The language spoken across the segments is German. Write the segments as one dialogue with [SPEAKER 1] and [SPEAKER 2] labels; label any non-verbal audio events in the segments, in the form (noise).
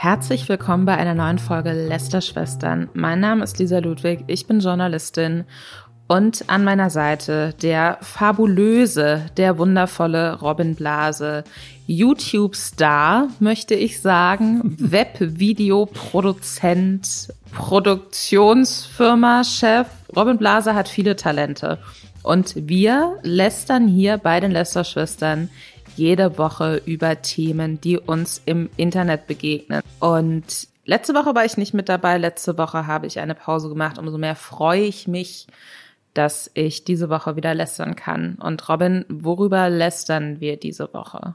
[SPEAKER 1] Herzlich willkommen bei einer neuen Folge Lästerschwestern. Mein Name ist Lisa Ludwig, ich bin Journalistin und an meiner Seite der fabulöse, der wundervolle Robin Blase, YouTube-Star, möchte ich sagen, (laughs) Webvideoproduzent, Produktionsfirma-Chef. Robin Blase hat viele Talente. Und wir lästern hier bei den Lästerschwestern jede Woche über Themen, die uns im Internet begegnen. Und letzte Woche war ich nicht mit dabei. Letzte Woche habe ich eine Pause gemacht. Umso mehr freue ich mich, dass ich diese Woche wieder lästern kann. Und Robin, worüber lästern wir diese Woche?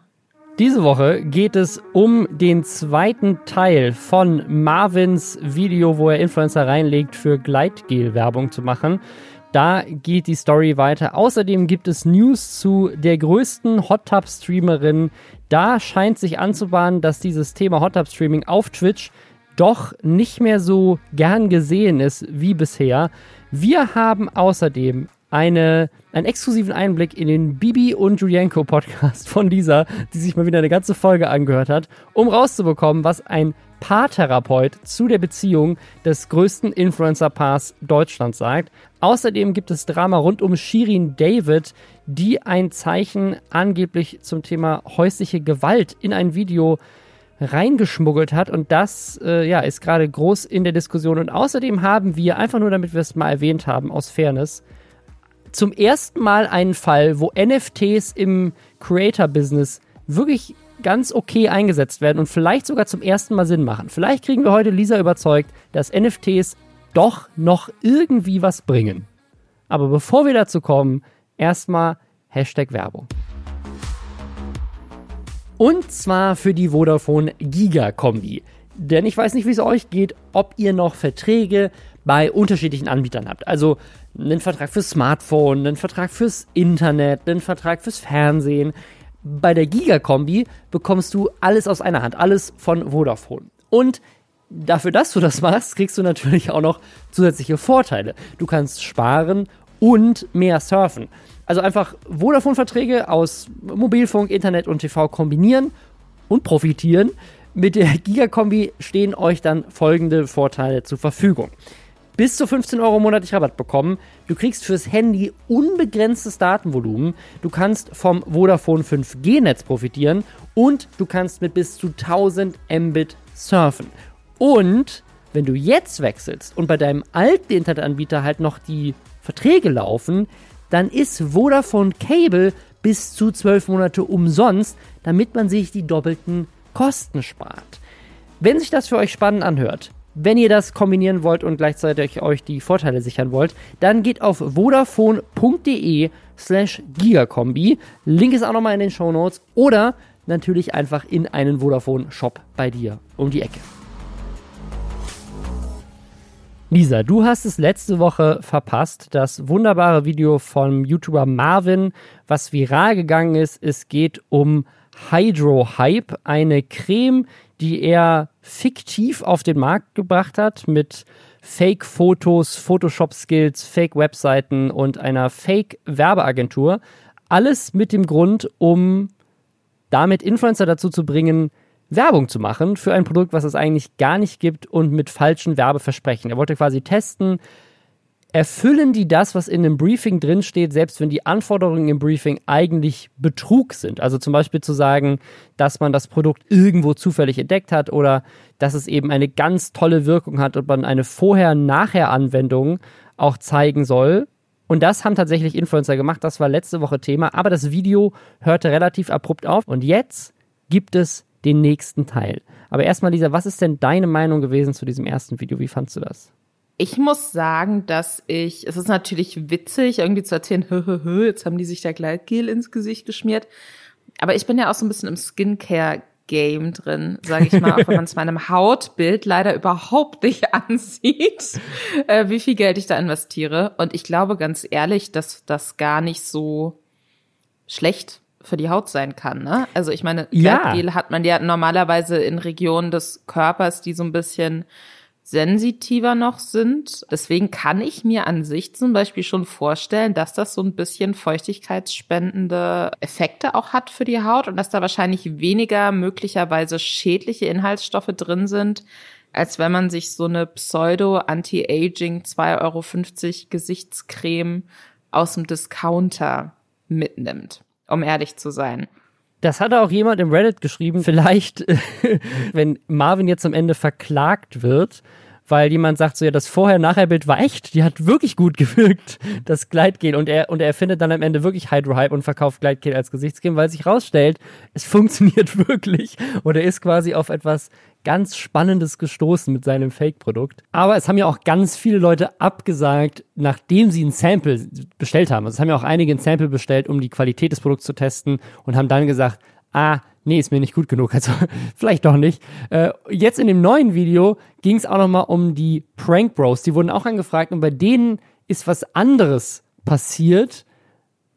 [SPEAKER 2] Diese Woche geht es um den zweiten Teil von Marvins Video, wo er Influencer reinlegt, für Gleitgel-Werbung zu machen. Da geht die Story weiter. Außerdem gibt es News zu der größten Hot Tub Streamerin. Da scheint sich anzubahnen, dass dieses Thema Hot Tub Streaming auf Twitch doch nicht mehr so gern gesehen ist wie bisher. Wir haben außerdem eine, einen exklusiven Einblick in den Bibi und Julienko Podcast von dieser, die sich mal wieder eine ganze Folge angehört hat, um rauszubekommen, was ein Paartherapeut zu der Beziehung des größten Influencer-Paars Deutschlands sagt. Außerdem gibt es Drama rund um Shirin David, die ein Zeichen angeblich zum Thema häusliche Gewalt in ein Video reingeschmuggelt hat und das äh, ja, ist gerade groß in der Diskussion. Und außerdem haben wir, einfach nur damit wir es mal erwähnt haben, aus Fairness, zum ersten Mal einen Fall, wo NFTs im Creator-Business wirklich ganz okay eingesetzt werden und vielleicht sogar zum ersten Mal Sinn machen. Vielleicht kriegen wir heute Lisa überzeugt, dass NFTs doch noch irgendwie was bringen. Aber bevor wir dazu kommen, erstmal Hashtag Werbung. Und zwar für die Vodafone Giga-Kombi. Denn ich weiß nicht, wie es euch geht, ob ihr noch Verträge bei unterschiedlichen Anbietern habt. Also einen Vertrag fürs Smartphone, einen Vertrag fürs Internet, einen Vertrag fürs Fernsehen bei der Giga-Kombi bekommst du alles aus einer Hand, alles von Vodafone. Und dafür, dass du das machst, kriegst du natürlich auch noch zusätzliche Vorteile. Du kannst sparen und mehr surfen. Also einfach Vodafone-Verträge aus Mobilfunk, Internet und TV kombinieren und profitieren. Mit der Giga-Kombi stehen euch dann folgende Vorteile zur Verfügung bis zu 15 Euro monatlich Rabatt bekommen. Du kriegst fürs Handy unbegrenztes Datenvolumen. Du kannst vom Vodafone 5G-Netz profitieren und du kannst mit bis zu 1000 Mbit surfen. Und wenn du jetzt wechselst und bei deinem alten Internetanbieter halt noch die Verträge laufen, dann ist Vodafone Cable bis zu 12 Monate umsonst, damit man sich die doppelten Kosten spart. Wenn sich das für euch spannend anhört, wenn ihr das kombinieren wollt und gleichzeitig euch die Vorteile sichern wollt, dann geht auf vodafone.de slash gigakombi. Link ist auch nochmal in den Show Notes oder natürlich einfach in einen Vodafone-Shop bei dir um die Ecke. Lisa, du hast es letzte Woche verpasst, das wunderbare Video vom YouTuber Marvin, was viral gegangen ist. Es geht um Hydro Hype, eine Creme, die er fiktiv auf den Markt gebracht hat mit Fake-Fotos, Photoshop-Skills, Fake-Webseiten und einer Fake-Werbeagentur. Alles mit dem Grund, um damit Influencer dazu zu bringen, Werbung zu machen für ein Produkt, was es eigentlich gar nicht gibt und mit falschen Werbeversprechen. Er wollte quasi testen, erfüllen die das, was in einem Briefing drinsteht, selbst wenn die Anforderungen im Briefing eigentlich Betrug sind. Also zum Beispiel zu sagen, dass man das Produkt irgendwo zufällig entdeckt hat oder dass es eben eine ganz tolle Wirkung hat und man eine Vorher-Nachher-Anwendung auch zeigen soll. Und das haben tatsächlich Influencer gemacht. Das war letzte Woche Thema. Aber das Video hörte relativ abrupt auf. Und jetzt gibt es den nächsten Teil. Aber erstmal, Lisa, was ist denn deine Meinung gewesen zu diesem ersten Video? Wie fandst du das?
[SPEAKER 1] Ich muss sagen, dass ich, es ist natürlich witzig, irgendwie zu erzählen, (laughs) hö, hö, hö, jetzt haben die sich da Gleitgel ins Gesicht geschmiert. Aber ich bin ja auch so ein bisschen im Skincare-Game drin, sage ich mal, auch wenn (laughs) man es meinem Hautbild leider überhaupt nicht (laughs) ansieht, äh, wie viel Geld ich da investiere. Und ich glaube ganz ehrlich, dass das gar nicht so schlecht für die Haut sein kann. Ne? Also ich meine, Gleitgel ja. hat man ja normalerweise in Regionen des Körpers, die so ein bisschen sensitiver noch sind. Deswegen kann ich mir an sich zum Beispiel schon vorstellen, dass das so ein bisschen feuchtigkeitsspendende Effekte auch hat für die Haut und dass da wahrscheinlich weniger möglicherweise schädliche Inhaltsstoffe drin sind, als wenn man sich so eine Pseudo-Anti-Aging 2,50 Euro Gesichtscreme aus dem Discounter mitnimmt, um ehrlich zu sein.
[SPEAKER 2] Das hat auch jemand im Reddit geschrieben. Vielleicht, (laughs) wenn Marvin jetzt am Ende verklagt wird, weil jemand sagt so, ja, das Vorher-Nachher-Bild war echt, die hat wirklich gut (laughs) gewirkt, das Gleitgel. Und er, und er findet dann am Ende wirklich Hydro-Hype und verkauft Gleitgel als Gesichtscreme, weil sich rausstellt, es (laughs) funktioniert wirklich. Und er ist quasi auf etwas ganz Spannendes gestoßen mit seinem Fake-Produkt. Aber es haben ja auch ganz viele Leute abgesagt, nachdem sie ein Sample bestellt haben. Also es haben ja auch einige ein Sample bestellt, um die Qualität des Produkts zu testen und haben dann gesagt, ah, nee, ist mir nicht gut genug. Also (laughs) vielleicht doch nicht. Äh, jetzt in dem neuen Video ging es auch nochmal um die Prank Bros. Die wurden auch angefragt und bei denen ist was anderes passiert,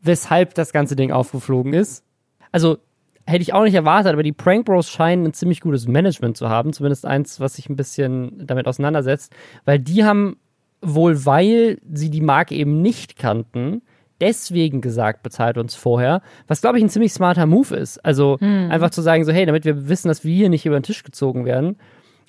[SPEAKER 2] weshalb das ganze Ding aufgeflogen ist. Also hätte ich auch nicht erwartet, aber die Prank Bros scheinen ein ziemlich gutes Management zu haben, zumindest eins, was sich ein bisschen damit auseinandersetzt, weil die haben wohl, weil sie die Marke eben nicht kannten, deswegen gesagt, bezahlt uns vorher, was glaube ich ein ziemlich smarter Move ist. Also hm. einfach zu sagen, so hey, damit wir wissen, dass wir hier nicht über den Tisch gezogen werden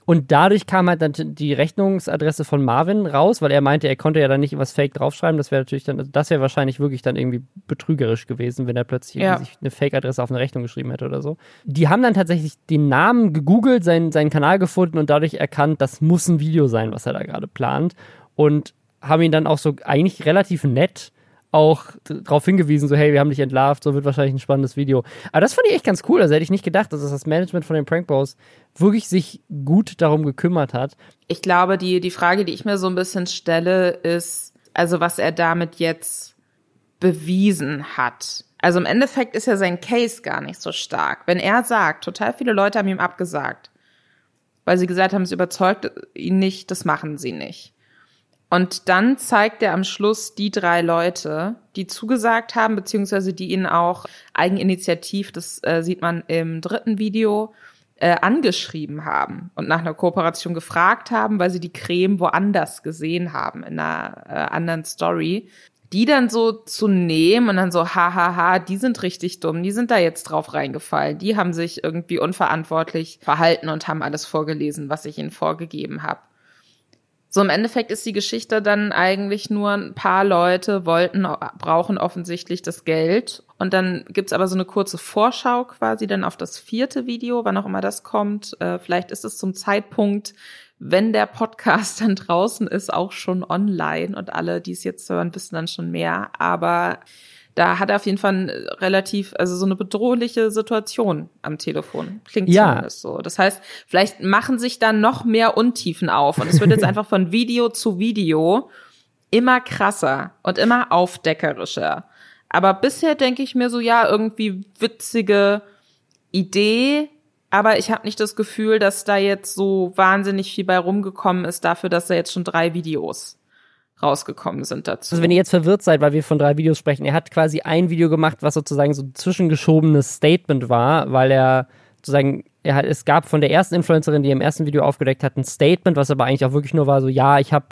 [SPEAKER 2] und dadurch kam halt dann die Rechnungsadresse von Marvin raus, weil er meinte, er konnte ja dann nicht was Fake draufschreiben. Das wäre natürlich dann, das wäre wahrscheinlich wirklich dann irgendwie betrügerisch gewesen, wenn er plötzlich ja. sich eine Fake-Adresse auf eine Rechnung geschrieben hätte oder so. Die haben dann tatsächlich den Namen gegoogelt, seinen, seinen Kanal gefunden und dadurch erkannt, das muss ein Video sein, was er da gerade plant. Und haben ihn dann auch so eigentlich relativ nett auch darauf hingewiesen, so hey, wir haben dich entlarvt, so wird wahrscheinlich ein spannendes Video. Aber das fand ich echt ganz cool, also hätte ich nicht gedacht, dass das Management von den Prank Bros wirklich sich gut darum gekümmert hat.
[SPEAKER 1] Ich glaube, die, die Frage, die ich mir so ein bisschen stelle, ist, also was er damit jetzt bewiesen hat. Also im Endeffekt ist ja sein Case gar nicht so stark. Wenn er sagt, total viele Leute haben ihm abgesagt, weil sie gesagt haben, es überzeugt ihn nicht, das machen sie nicht. Und dann zeigt er am Schluss die drei Leute, die zugesagt haben, beziehungsweise die ihn auch eigeninitiativ, das äh, sieht man im dritten Video, äh, angeschrieben haben und nach einer Kooperation gefragt haben, weil sie die Creme woanders gesehen haben, in einer äh, anderen Story. Die dann so zu nehmen und dann so, hahaha, die sind richtig dumm, die sind da jetzt drauf reingefallen, die haben sich irgendwie unverantwortlich verhalten und haben alles vorgelesen, was ich ihnen vorgegeben habe. So im Endeffekt ist die Geschichte dann eigentlich nur ein paar Leute wollten, brauchen offensichtlich das Geld. Und dann gibt's aber so eine kurze Vorschau quasi dann auf das vierte Video, wann auch immer das kommt. Äh, vielleicht ist es zum Zeitpunkt, wenn der Podcast dann draußen ist, auch schon online und alle, die es jetzt hören, wissen dann schon mehr. Aber da hat er auf jeden Fall relativ, also so eine bedrohliche Situation am Telefon. Klingt ja. zumindest so. Das heißt, vielleicht machen sich da noch mehr Untiefen auf und es wird jetzt (laughs) einfach von Video zu Video immer krasser und immer aufdeckerischer. Aber bisher denke ich mir so, ja, irgendwie witzige Idee, aber ich habe nicht das Gefühl, dass da jetzt so wahnsinnig viel bei rumgekommen ist dafür, dass er jetzt schon drei Videos rausgekommen sind dazu.
[SPEAKER 2] Also wenn ihr jetzt verwirrt seid, weil wir von drei Videos sprechen, er hat quasi ein Video gemacht, was sozusagen so ein zwischengeschobenes Statement war, weil er sozusagen, er hat, es gab von der ersten Influencerin, die im ersten Video aufgedeckt hat, ein Statement, was aber eigentlich auch wirklich nur war so, ja, ich habe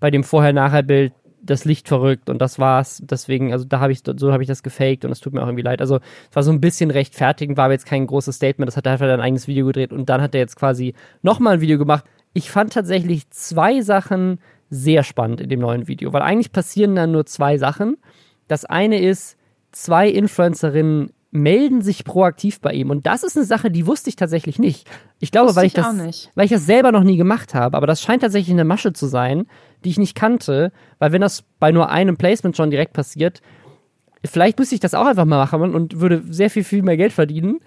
[SPEAKER 2] bei dem Vorher-Nachher-Bild das Licht verrückt und das war's. Deswegen, also da habe ich, so habe ich das gefaked und es tut mir auch irgendwie leid. Also es war so ein bisschen rechtfertigend, war aber jetzt kein großes Statement. Das hat er einfach ein eigenes Video gedreht und dann hat er jetzt quasi nochmal ein Video gemacht. Ich fand tatsächlich zwei Sachen sehr spannend in dem neuen Video, weil eigentlich passieren dann nur zwei Sachen. Das eine ist, zwei Influencerinnen melden sich proaktiv bei ihm und das ist eine Sache, die wusste ich tatsächlich nicht. Ich glaube, weil ich, das, weil ich das selber noch nie gemacht habe, aber das scheint tatsächlich eine Masche zu sein, die ich nicht kannte, weil wenn das bei nur einem Placement schon direkt passiert, vielleicht müsste ich das auch einfach mal machen und würde sehr viel, viel mehr Geld verdienen.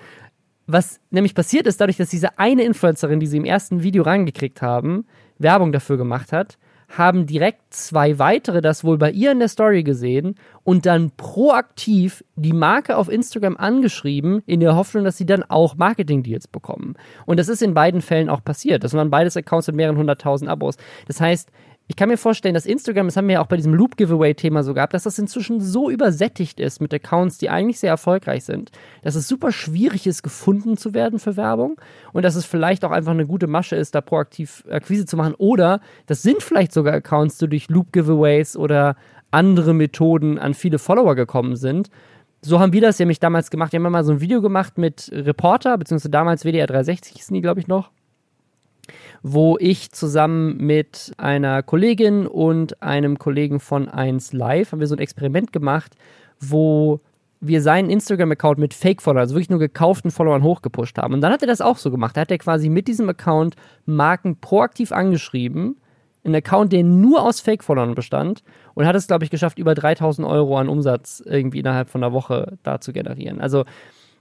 [SPEAKER 2] Was nämlich passiert ist, dadurch, dass diese eine Influencerin, die sie im ersten Video rangekriegt haben, Werbung dafür gemacht hat, haben direkt zwei weitere das wohl bei ihr in der Story gesehen und dann proaktiv die Marke auf Instagram angeschrieben, in der Hoffnung, dass sie dann auch Marketing-Deals bekommen. Und das ist in beiden Fällen auch passiert. Das waren beides Accounts mit mehreren hunderttausend Abos. Das heißt, ich kann mir vorstellen, dass Instagram, das haben wir ja auch bei diesem Loop-Giveaway-Thema so gehabt, dass das inzwischen so übersättigt ist mit Accounts, die eigentlich sehr erfolgreich sind, dass es super schwierig ist, gefunden zu werden für Werbung und dass es vielleicht auch einfach eine gute Masche ist, da proaktiv Akquise zu machen. Oder das sind vielleicht sogar Accounts, die durch Loop-Giveaways oder andere Methoden an viele Follower gekommen sind. So haben wir das nämlich damals gemacht. Wir haben mal so ein Video gemacht mit Reporter, beziehungsweise damals WDR 360 hießen die, glaube ich, noch wo ich zusammen mit einer Kollegin und einem Kollegen von 1 Live haben wir so ein Experiment gemacht, wo wir seinen Instagram-Account mit Fake-Followern, also wirklich nur gekauften Followern hochgepusht haben. Und dann hat er das auch so gemacht. Da hat er quasi mit diesem Account Marken proaktiv angeschrieben. Ein Account, der nur aus Fake-Followern bestand und hat es, glaube ich, geschafft, über 3000 Euro an Umsatz irgendwie innerhalb von einer Woche da zu generieren. Also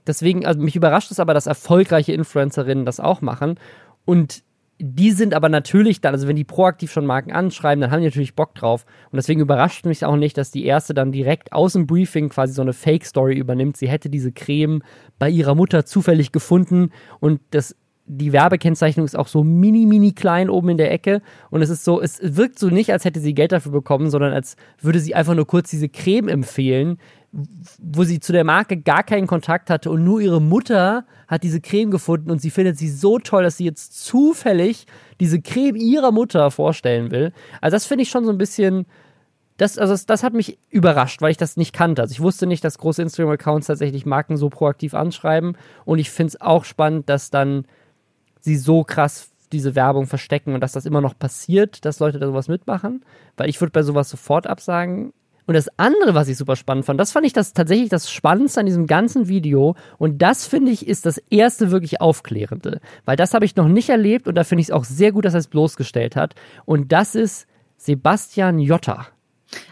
[SPEAKER 2] deswegen, also mich überrascht es aber, dass erfolgreiche Influencerinnen das auch machen. Und die sind aber natürlich dann, also wenn die proaktiv schon Marken anschreiben, dann haben die natürlich Bock drauf. Und deswegen überrascht mich auch nicht, dass die erste dann direkt aus dem Briefing quasi so eine Fake-Story übernimmt. Sie hätte diese Creme bei ihrer Mutter zufällig gefunden und das die Werbekennzeichnung ist auch so mini, mini klein oben in der Ecke. Und es ist so, es wirkt so nicht, als hätte sie Geld dafür bekommen, sondern als würde sie einfach nur kurz diese Creme empfehlen, wo sie zu der Marke gar keinen Kontakt hatte und nur ihre Mutter hat diese Creme gefunden und sie findet sie so toll, dass sie jetzt zufällig diese Creme ihrer Mutter vorstellen will. Also das finde ich schon so ein bisschen, das, also das, das, hat mich überrascht, weil ich das nicht kannte. Also ich wusste nicht, dass große Instagram-Accounts tatsächlich Marken so proaktiv anschreiben und ich finde es auch spannend, dass dann sie so krass diese Werbung verstecken und dass das immer noch passiert, dass Leute da sowas mitmachen, weil ich würde bei sowas sofort absagen, und das andere, was ich super spannend fand, das fand ich das tatsächlich das Spannendste an diesem ganzen Video. Und das finde ich ist das erste wirklich Aufklärende. Weil das habe ich noch nicht erlebt und da finde ich es auch sehr gut, dass er es bloßgestellt hat. Und das ist Sebastian Jotta.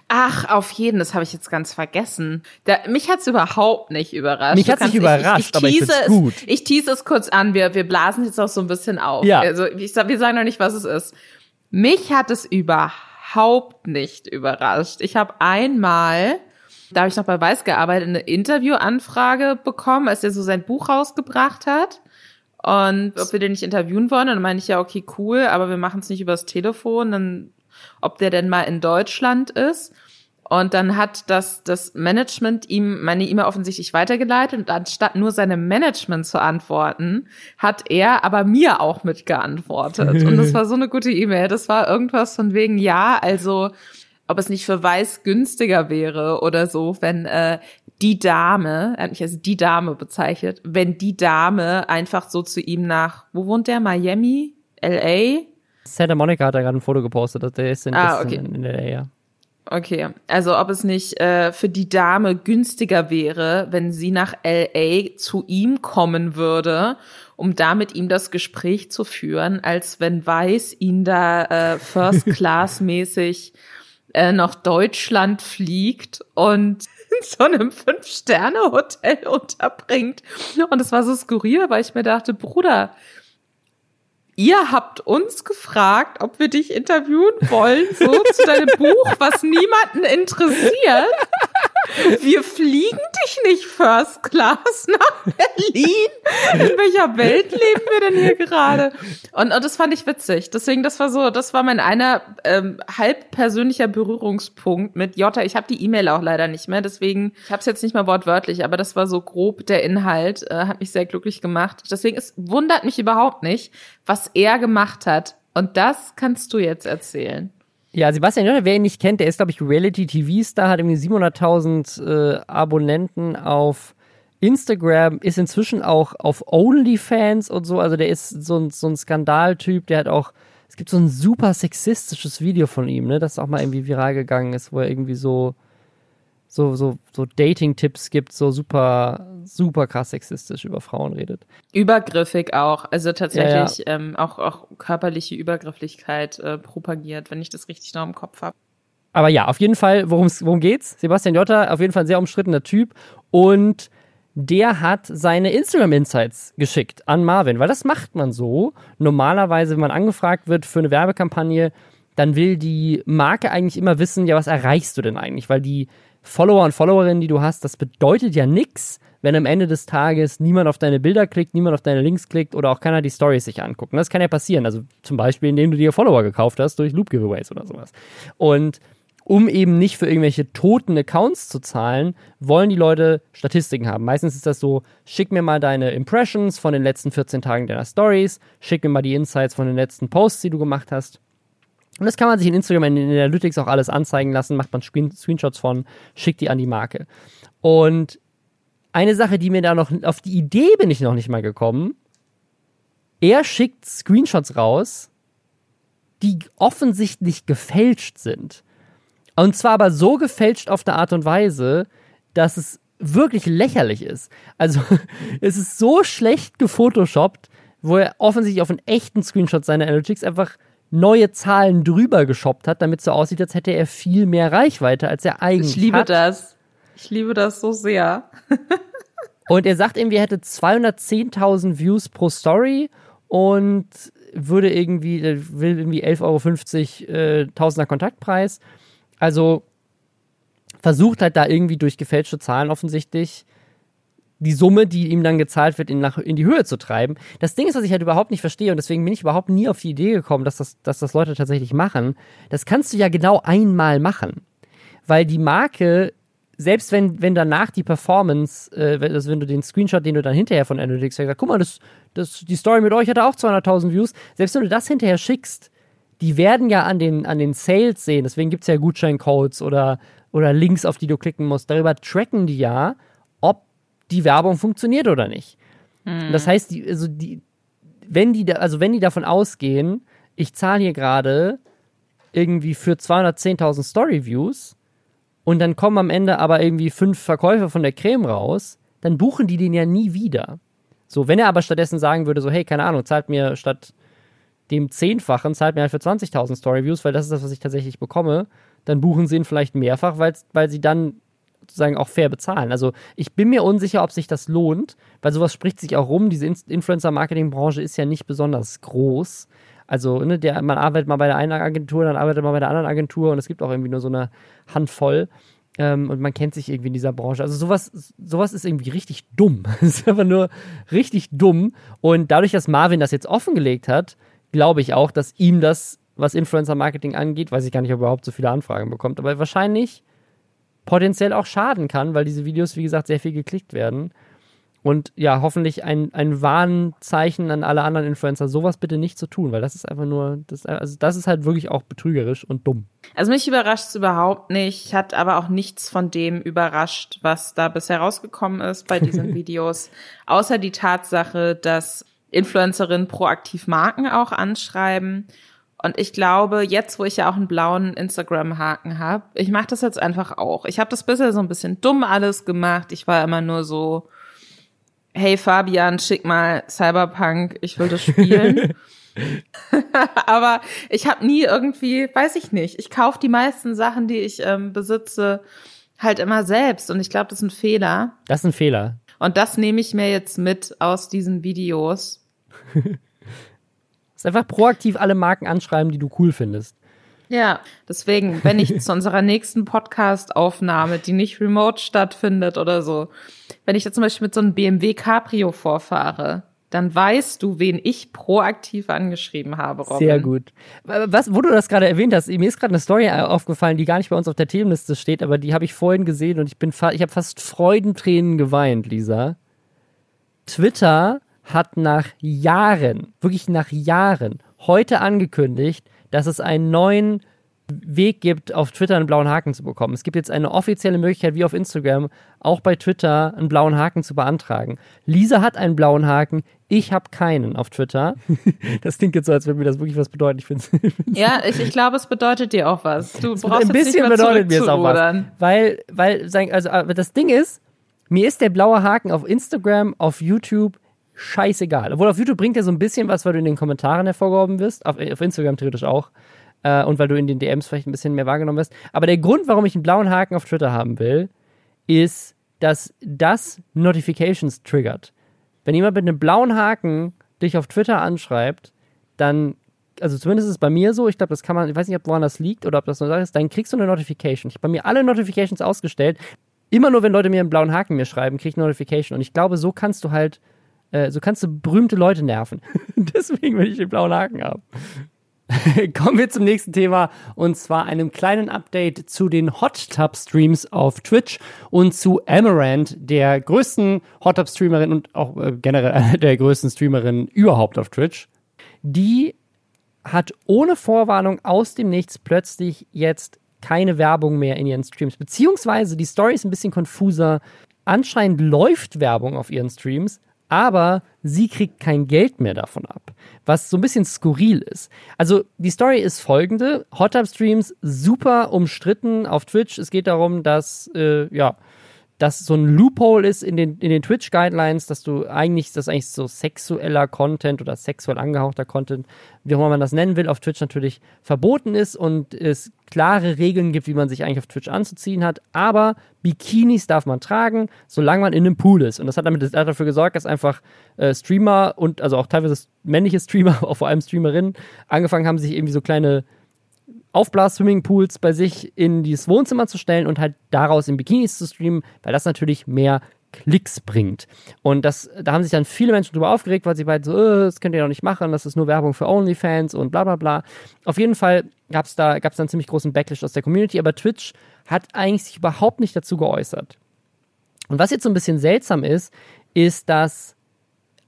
[SPEAKER 1] Ach, auf jeden, das habe ich jetzt ganz vergessen. Da, mich hat's überhaupt nicht überrascht.
[SPEAKER 2] Mich hat's nicht überrascht, ich, ich, ich aber ich gut.
[SPEAKER 1] Es, ich tease es kurz an, wir, wir blasen jetzt auch so ein bisschen auf. Ja. Also ich, wir sagen noch nicht, was es ist. Mich hat es überhaupt überhaupt nicht überrascht. Ich habe einmal, da habe ich noch bei Weiß gearbeitet, eine Interviewanfrage bekommen, als er so sein Buch rausgebracht hat. Und ob wir den nicht interviewen wollen. Dann meine ich ja, okay, cool, aber wir machen es nicht übers Telefon, dann ob der denn mal in Deutschland ist. Und dann hat das, das Management ihm meine E-Mail offensichtlich weitergeleitet und anstatt nur seinem Management zu antworten, hat er aber mir auch mitgeantwortet. und das war so eine gute E-Mail. Das war irgendwas von wegen, ja, also ob es nicht für Weiß günstiger wäre oder so, wenn äh, die Dame, er hat mich als die Dame bezeichnet, wenn die Dame einfach so zu ihm nach, wo wohnt der? Miami? LA?
[SPEAKER 2] Santa Monica hat da gerade ein Foto gepostet, der ist in, ah, okay. in, in LA, ja.
[SPEAKER 1] Okay, also ob es nicht äh, für die Dame günstiger wäre, wenn sie nach LA zu ihm kommen würde, um da mit ihm das Gespräch zu führen, als wenn Weiß ihn da äh, First (laughs) Class mäßig äh, nach Deutschland fliegt und (laughs) in so einem Fünf-Sterne-Hotel unterbringt. Und es war so skurril, weil ich mir dachte, Bruder, ihr habt uns gefragt, ob wir dich interviewen wollen, so zu deinem Buch, was niemanden interessiert. Wir fliegen dich nicht First Class nach Berlin. In welcher Welt leben wir denn hier gerade? Und, und das fand ich witzig. Deswegen, das war so, das war mein einer ähm, halb persönlicher Berührungspunkt mit Jota. Ich habe die E-Mail auch leider nicht mehr, deswegen, ich habe es jetzt nicht mal wortwörtlich, aber das war so grob der Inhalt, äh, hat mich sehr glücklich gemacht. Deswegen, es wundert mich überhaupt nicht, was er gemacht hat. Und das kannst du jetzt erzählen.
[SPEAKER 2] Ja, Sebastian Jotta, wer ihn nicht kennt, der ist, glaube ich, Reality-TV-Star, hat irgendwie 700.000 äh, Abonnenten auf Instagram, ist inzwischen auch auf OnlyFans und so. Also der ist so ein, so ein Skandaltyp, der hat auch, es gibt so ein super sexistisches Video von ihm, ne, das auch mal irgendwie viral gegangen ist, wo er irgendwie so so, so, so Dating-Tipps gibt, so super, super krass sexistisch über Frauen redet.
[SPEAKER 1] Übergriffig auch. Also tatsächlich ja, ja. Ähm, auch, auch körperliche Übergrifflichkeit äh, propagiert, wenn ich das richtig noch im Kopf habe.
[SPEAKER 2] Aber ja, auf jeden Fall, worum geht's? Sebastian Jotta, auf jeden Fall ein sehr umstrittener Typ und der hat seine Instagram-Insights geschickt an Marvin, weil das macht man so. Normalerweise, wenn man angefragt wird für eine Werbekampagne, dann will die Marke eigentlich immer wissen, ja, was erreichst du denn eigentlich? Weil die Follower und Followerinnen, die du hast, das bedeutet ja nichts, wenn am Ende des Tages niemand auf deine Bilder klickt, niemand auf deine Links klickt oder auch keiner die Stories sich anguckt. Das kann ja passieren. Also zum Beispiel, indem du dir Follower gekauft hast durch Loop Giveaways oder sowas. Und um eben nicht für irgendwelche toten Accounts zu zahlen, wollen die Leute Statistiken haben. Meistens ist das so, schick mir mal deine Impressions von den letzten 14 Tagen deiner Stories, schick mir mal die Insights von den letzten Posts, die du gemacht hast. Und das kann man sich in Instagram in den Analytics auch alles anzeigen lassen, macht man Screen Screenshots von, schickt die an die Marke. Und eine Sache, die mir da noch, auf die Idee bin ich noch nicht mal gekommen. Er schickt Screenshots raus, die offensichtlich gefälscht sind. Und zwar aber so gefälscht auf eine Art und Weise, dass es wirklich lächerlich ist. Also (laughs) es ist so schlecht gefotoshoppt, wo er offensichtlich auf einen echten Screenshot seiner Analytics einfach neue Zahlen drüber geshoppt hat, damit es so aussieht, als hätte er viel mehr Reichweite, als er eigentlich hat.
[SPEAKER 1] Ich liebe
[SPEAKER 2] hat.
[SPEAKER 1] das. Ich liebe das so sehr. (laughs)
[SPEAKER 2] und er sagt irgendwie, er hätte 210.000 Views pro Story und würde irgendwie, will irgendwie 11,50 Euro äh, Tausender Kontaktpreis. Also versucht halt da irgendwie durch gefälschte Zahlen offensichtlich die Summe, die ihm dann gezahlt wird, in, nach, in die Höhe zu treiben. Das Ding ist, was ich halt überhaupt nicht verstehe und deswegen bin ich überhaupt nie auf die Idee gekommen, dass das, dass das Leute tatsächlich machen. Das kannst du ja genau einmal machen. Weil die Marke, selbst wenn, wenn danach die Performance, äh, also wenn du den Screenshot, den du dann hinterher von Analytics sagst, guck mal, das, das, die Story mit euch hatte auch 200.000 Views, selbst wenn du das hinterher schickst, die werden ja an den, an den Sales sehen, deswegen gibt es ja Gutscheincodes oder, oder Links, auf die du klicken musst. Darüber tracken die ja, die Werbung funktioniert oder nicht. Mhm. Das heißt, die, also die, wenn die, da, also wenn die davon ausgehen, ich zahle hier gerade irgendwie für 210.000 Story-Views und dann kommen am Ende aber irgendwie fünf Verkäufe von der Creme raus, dann buchen die den ja nie wieder. So, wenn er aber stattdessen sagen würde, so, hey, keine Ahnung, zahlt mir statt dem Zehnfachen zahlt mir halt für 20.000 Storyviews, weil das ist das, was ich tatsächlich bekomme, dann buchen sie ihn vielleicht mehrfach, weil sie dann sozusagen auch fair bezahlen. Also ich bin mir unsicher, ob sich das lohnt, weil sowas spricht sich auch rum. Diese Influencer-Marketing-Branche ist ja nicht besonders groß. Also ne, der, man arbeitet mal bei der einen Agentur, dann arbeitet man bei der anderen Agentur und es gibt auch irgendwie nur so eine Handvoll. Ähm, und man kennt sich irgendwie in dieser Branche. Also sowas, sowas ist irgendwie richtig dumm. (laughs) Es ist einfach nur richtig dumm. Und dadurch, dass Marvin das jetzt offengelegt hat, glaube ich auch, dass ihm das, was Influencer-Marketing angeht, weiß ich gar nicht, ob er überhaupt so viele Anfragen bekommt, aber wahrscheinlich potenziell auch schaden kann, weil diese Videos, wie gesagt, sehr viel geklickt werden. Und ja, hoffentlich ein, ein Warnzeichen an alle anderen Influencer, sowas bitte nicht zu tun, weil das ist einfach nur, das, also das ist halt wirklich auch betrügerisch und dumm.
[SPEAKER 1] Also mich überrascht es überhaupt nicht, hat aber auch nichts von dem überrascht, was da bisher rausgekommen ist bei diesen (laughs) Videos, außer die Tatsache, dass Influencerinnen proaktiv Marken auch anschreiben. Und ich glaube, jetzt, wo ich ja auch einen blauen Instagram-Haken habe, ich mache das jetzt einfach auch. Ich habe das bisher so ein bisschen dumm alles gemacht. Ich war immer nur so, hey Fabian, schick mal Cyberpunk, ich will das spielen. (laughs) (laughs) Aber ich habe nie irgendwie, weiß ich nicht, ich kaufe die meisten Sachen, die ich ähm, besitze, halt immer selbst. Und ich glaube, das ist ein Fehler.
[SPEAKER 2] Das ist ein Fehler.
[SPEAKER 1] Und das nehme ich mir jetzt mit aus diesen Videos. (laughs)
[SPEAKER 2] ist einfach proaktiv alle Marken anschreiben, die du cool findest.
[SPEAKER 1] Ja, deswegen, wenn ich zu unserer nächsten Podcast-Aufnahme, die nicht remote stattfindet oder so, wenn ich da zum Beispiel mit so einem BMW Cabrio vorfahre, dann weißt du, wen ich proaktiv angeschrieben habe, Robin.
[SPEAKER 2] Sehr gut. Was, wo du das gerade erwähnt hast, mir ist gerade eine Story aufgefallen, die gar nicht bei uns auf der Themenliste steht, aber die habe ich vorhin gesehen und ich bin, ich habe fast Freudentränen geweint, Lisa. Twitter hat nach Jahren, wirklich nach Jahren, heute angekündigt, dass es einen neuen Weg gibt, auf Twitter einen blauen Haken zu bekommen. Es gibt jetzt eine offizielle Möglichkeit, wie auf Instagram, auch bei Twitter einen blauen Haken zu beantragen. Lisa hat einen blauen Haken, ich habe keinen auf Twitter. (laughs) das klingt jetzt so, als würde mir das wirklich was bedeuten. (laughs) Ich find's,
[SPEAKER 1] ja, ich, ich glaube, es bedeutet dir auch was. Du
[SPEAKER 2] es brauchst ein bisschen bedeutet mir es auch was. Weil, weil, also das Ding ist, mir ist der blaue Haken auf Instagram, auf YouTube scheißegal. Obwohl auf YouTube bringt er so ein bisschen was, weil du in den Kommentaren hervorgehoben wirst, auf, auf Instagram theoretisch auch äh, und weil du in den DMs vielleicht ein bisschen mehr wahrgenommen wirst. Aber der Grund, warum ich einen blauen Haken auf Twitter haben will, ist, dass das Notifications triggert. Wenn jemand mit einem blauen Haken dich auf Twitter anschreibt, dann, also zumindest ist es bei mir so, ich glaube, das kann man, ich weiß nicht, ob woran das liegt oder ob das nur ist, dann kriegst du eine Notification. Ich habe bei mir alle Notifications ausgestellt. immer nur, wenn Leute mir einen blauen Haken mir schreiben, kriege ich Notification. Und ich glaube, so kannst du halt, äh, so kannst du berühmte Leute nerven. (laughs) Deswegen will ich den blauen Haken haben. (laughs) Kommen wir zum nächsten Thema und zwar einem kleinen Update zu den Hot Tub Streams auf Twitch und zu Amaranth, der größten Hot Tub Streamerin und auch äh, generell (laughs) der größten Streamerin überhaupt auf Twitch. Die hat ohne Vorwarnung aus dem Nichts plötzlich jetzt keine Werbung mehr in ihren Streams. Beziehungsweise die Story ist ein bisschen konfuser. Anscheinend läuft Werbung auf ihren Streams, aber sie kriegt kein Geld mehr davon ab, was so ein bisschen skurril ist. Also die Story ist folgende: Hot Tub Streams super umstritten auf Twitch. Es geht darum, dass äh, ja dass so ein Loophole ist in den, in den Twitch-Guidelines, dass du eigentlich, dass eigentlich so sexueller Content oder sexuell angehauchter Content, wie auch immer man das nennen will, auf Twitch natürlich verboten ist und es klare Regeln gibt, wie man sich eigentlich auf Twitch anzuziehen hat. Aber Bikinis darf man tragen, solange man in einem Pool ist. Und das hat damit das hat dafür gesorgt, dass einfach äh, Streamer und also auch teilweise männliche Streamer, (laughs) auch vor allem Streamerinnen, angefangen haben, sich irgendwie so kleine Aufblas-Swimmingpools bei sich in dieses Wohnzimmer zu stellen und halt daraus in Bikinis zu streamen, weil das natürlich mehr Klicks bringt. Und das, da haben sich dann viele Menschen drüber aufgeregt, weil sie beide so, äh, das könnt ihr doch nicht machen, das ist nur Werbung für OnlyFans und bla bla bla. Auf jeden Fall gab es da gab's dann ziemlich großen Backlash aus der Community, aber Twitch hat eigentlich sich überhaupt nicht dazu geäußert. Und was jetzt so ein bisschen seltsam ist, ist, dass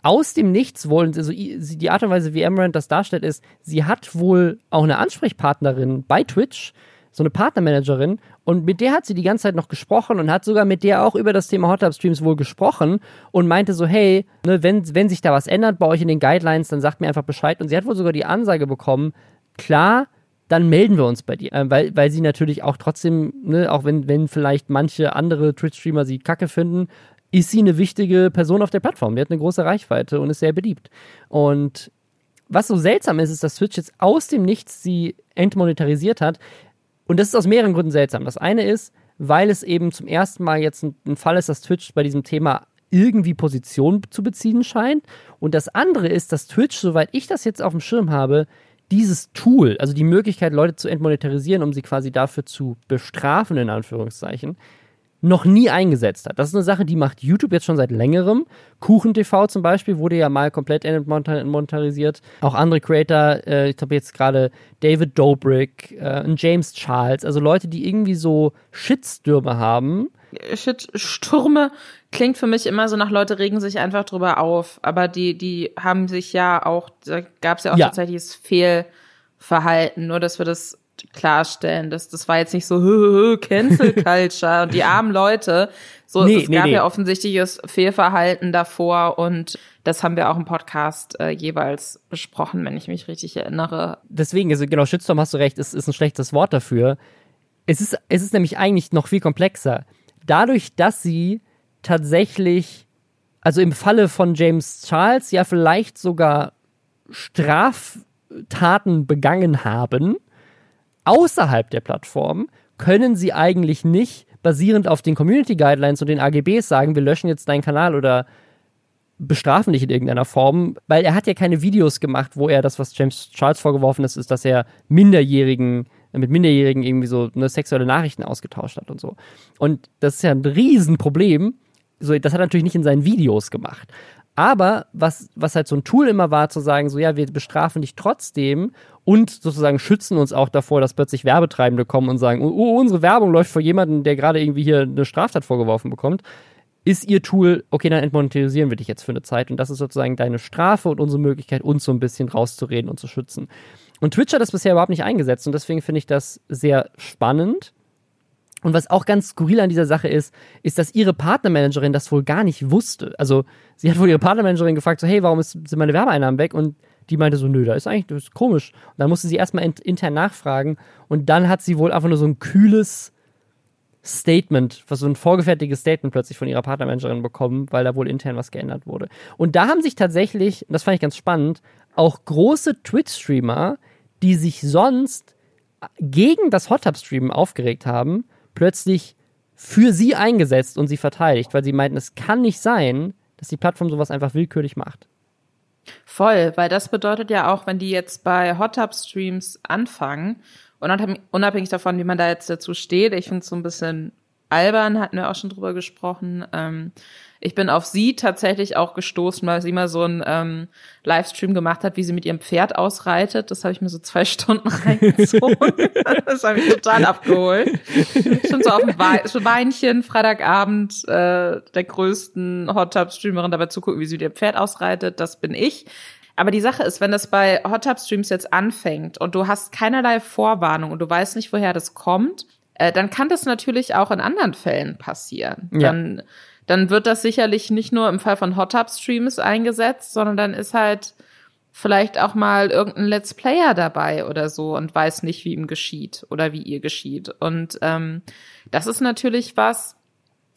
[SPEAKER 2] aus dem Nichts wollen, also die Art und Weise, wie Amaranth das darstellt, ist, sie hat wohl auch eine Ansprechpartnerin bei Twitch, so eine Partnermanagerin, und mit der hat sie die ganze Zeit noch gesprochen und hat sogar mit der auch über das Thema Hot Streams wohl gesprochen und meinte so, hey, ne, wenn, wenn sich da was ändert bei euch in den Guidelines, dann sagt mir einfach Bescheid. Und sie hat wohl sogar die Ansage bekommen, klar, dann melden wir uns bei dir. Äh, weil, weil sie natürlich auch trotzdem, ne, auch wenn, wenn vielleicht manche andere Twitch-Streamer sie kacke finden, ist sie eine wichtige Person auf der Plattform. Die hat eine große Reichweite und ist sehr beliebt. Und was so seltsam ist, ist, dass Twitch jetzt aus dem Nichts sie entmonetarisiert hat. Und das ist aus mehreren Gründen seltsam. Das eine ist, weil es eben zum ersten Mal jetzt ein, ein Fall ist, dass Twitch bei diesem Thema irgendwie Position zu beziehen scheint. Und das andere ist, dass Twitch, soweit ich das jetzt auf dem Schirm habe, dieses Tool, also die Möglichkeit, Leute zu entmonetarisieren, um sie quasi dafür zu bestrafen, in Anführungszeichen, noch nie eingesetzt hat. Das ist eine Sache, die macht YouTube jetzt schon seit längerem. Kuchen TV zum Beispiel wurde ja mal komplett entmonetarisiert. Auch andere Creator, äh, ich glaube jetzt gerade David Dobrik, äh, James Charles, also Leute, die irgendwie so Shitstürme haben.
[SPEAKER 1] Shitstürme klingt für mich immer so nach Leute regen sich einfach drüber auf, aber die die haben sich ja auch da gab es ja auch ja. tatsächlich Fehlverhalten, nur dass wir das klarstellen. Das, das war jetzt nicht so hö, (laughs) hö, Cancel Culture und die armen Leute. So, nee, es nee, gab nee. ja offensichtliches Fehlverhalten davor und das haben wir auch im Podcast äh, jeweils besprochen, wenn ich mich richtig erinnere.
[SPEAKER 2] Deswegen, also genau, Shitstorm hast du recht, ist, ist ein schlechtes Wort dafür. Es ist, es ist nämlich eigentlich noch viel komplexer. Dadurch, dass sie tatsächlich, also im Falle von James Charles ja vielleicht sogar Straftaten begangen haben, außerhalb der Plattform können sie eigentlich nicht basierend auf den Community Guidelines und den AGBs sagen, wir löschen jetzt deinen Kanal oder bestrafen dich in irgendeiner Form, weil er hat ja keine Videos gemacht, wo er das, was James Charles vorgeworfen ist, ist, dass er Minderjährigen, mit Minderjährigen irgendwie so eine sexuelle Nachrichten ausgetauscht hat und so. Und das ist ja ein Riesenproblem. So, das hat er natürlich nicht in seinen Videos gemacht. Aber was, was halt so ein Tool immer war, zu sagen, so ja, wir bestrafen dich trotzdem und sozusagen schützen uns auch davor, dass plötzlich Werbetreibende kommen und sagen, oh, oh unsere Werbung läuft vor jemanden, der gerade irgendwie hier eine Straftat vorgeworfen bekommt, ist ihr Tool, okay, dann entmonetarisieren wir dich jetzt für eine Zeit und das ist sozusagen deine Strafe und unsere Möglichkeit, uns so ein bisschen rauszureden und zu schützen. Und Twitch hat das bisher überhaupt nicht eingesetzt und deswegen finde ich das sehr spannend und was auch ganz skurril an dieser Sache ist, ist, dass ihre Partnermanagerin das wohl gar nicht wusste. Also sie hat wohl ihre Partnermanagerin gefragt, so, hey, warum ist, sind meine Werbeeinnahmen weg? Und die meinte so, nö, da ist eigentlich, das ist komisch. Und dann musste sie erstmal intern nachfragen und dann hat sie wohl einfach nur so ein kühles Statement, was so ein vorgefertigtes Statement plötzlich von ihrer Partnermanagerin bekommen, weil da wohl intern was geändert wurde. Und da haben sich tatsächlich, das fand ich ganz spannend, auch große Twitch-Streamer, die sich sonst gegen das Hot Tub Streamen aufgeregt haben, plötzlich für sie eingesetzt und sie verteidigt, weil sie meinten, es kann nicht sein, dass die Plattform sowas einfach willkürlich macht.
[SPEAKER 1] Voll, weil das bedeutet ja auch, wenn die jetzt bei Hot Tub Streams anfangen, unabhängig davon, wie man da jetzt dazu steht, ich finde es so ein bisschen albern, hatten wir auch schon drüber gesprochen. Ähm, ich bin auf sie tatsächlich auch gestoßen, weil sie mal so einen ähm, Livestream gemacht hat, wie sie mit ihrem Pferd ausreitet. Das habe ich mir so zwei (laughs) Stunden reingezogen. das habe ich total abgeholt. Schon so auf dem We Weinchen, Freitagabend, äh, der größten Hot Tub Streamerin dabei zugucken, wie sie mit ihrem Pferd ausreitet. Das bin ich. Aber die Sache ist, wenn das bei Hot Tub Streams jetzt anfängt und du hast keinerlei Vorwarnung und du weißt nicht, woher das kommt, äh, dann kann das natürlich auch in anderen Fällen passieren. Ja. Dann dann wird das sicherlich nicht nur im Fall von Hot Tub Streams eingesetzt, sondern dann ist halt vielleicht auch mal irgendein Let's Player dabei oder so und weiß nicht, wie ihm geschieht oder wie ihr geschieht. Und ähm, das ist natürlich was,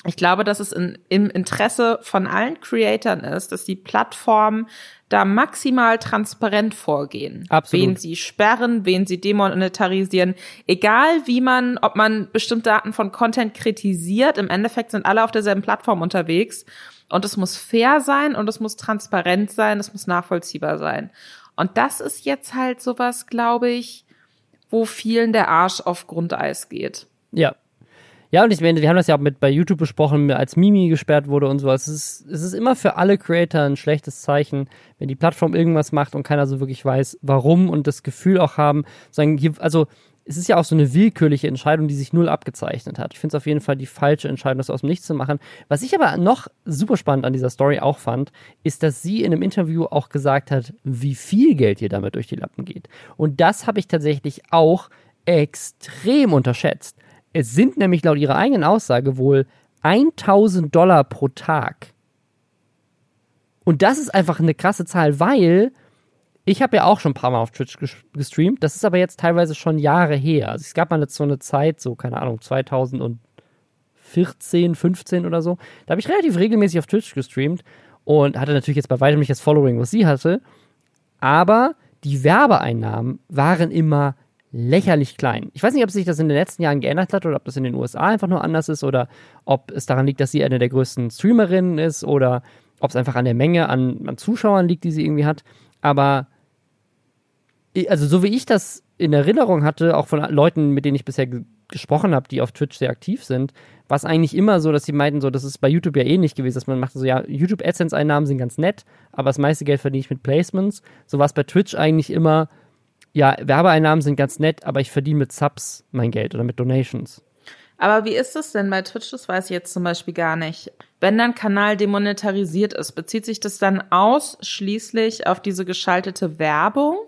[SPEAKER 1] ich glaube, dass es in, im Interesse von allen Creatoren ist, dass die Plattform da maximal transparent vorgehen.
[SPEAKER 2] Absolut.
[SPEAKER 1] Wen sie sperren, wen sie demonetarisieren. Egal wie man, ob man bestimmte Arten von Content kritisiert, im Endeffekt sind alle auf derselben Plattform unterwegs. Und es muss fair sein und es muss transparent sein, es muss nachvollziehbar sein. Und das ist jetzt halt sowas, glaube ich, wo vielen der Arsch auf Grundeis geht.
[SPEAKER 2] Ja, ja, und ich meine, wir haben das ja auch mit bei YouTube besprochen, als Mimi gesperrt wurde und so. Es ist, es ist immer für alle Creator ein schlechtes Zeichen, wenn die Plattform irgendwas macht und keiner so wirklich weiß, warum und das Gefühl auch haben, sagen, also es ist ja auch so eine willkürliche Entscheidung, die sich null abgezeichnet hat. Ich finde es auf jeden Fall die falsche Entscheidung, das aus dem Nichts zu machen. Was ich aber noch super spannend an dieser Story auch fand, ist, dass sie in einem Interview auch gesagt hat, wie viel Geld ihr damit durch die Lappen geht. Und das habe ich tatsächlich auch extrem unterschätzt. Es sind nämlich laut ihrer eigenen Aussage wohl 1000 Dollar pro Tag. Und das ist einfach eine krasse Zahl, weil ich habe ja auch schon ein paar Mal auf Twitch gestreamt. Das ist aber jetzt teilweise schon Jahre her. Also es gab mal so eine Zeit, so keine Ahnung, 2014, 15 oder so. Da habe ich relativ regelmäßig auf Twitch gestreamt und hatte natürlich jetzt bei weitem nicht das Following, was sie hatte. Aber die Werbeeinnahmen waren immer lächerlich klein. Ich weiß nicht, ob sich das in den letzten Jahren geändert hat oder ob das in den USA einfach nur anders ist oder ob es daran liegt, dass sie eine der größten Streamerinnen ist oder ob es einfach an der Menge an, an Zuschauern liegt, die sie irgendwie hat. Aber also so wie ich das in Erinnerung hatte, auch von Leuten, mit denen ich bisher gesprochen habe, die auf Twitch sehr aktiv sind, war es eigentlich immer so, dass sie meinten, so, das ist bei YouTube ja ähnlich gewesen, dass man macht so, ja, YouTube AdSense-Einnahmen sind ganz nett, aber das meiste Geld verdiene ich mit Placements. So war es bei Twitch eigentlich immer, ja, Werbeeinnahmen sind ganz nett, aber ich verdiene mit Subs mein Geld oder mit Donations.
[SPEAKER 1] Aber wie ist das denn bei Twitch? Das weiß ich jetzt zum Beispiel gar nicht. Wenn dein Kanal demonetarisiert ist, bezieht sich das dann ausschließlich auf diese geschaltete Werbung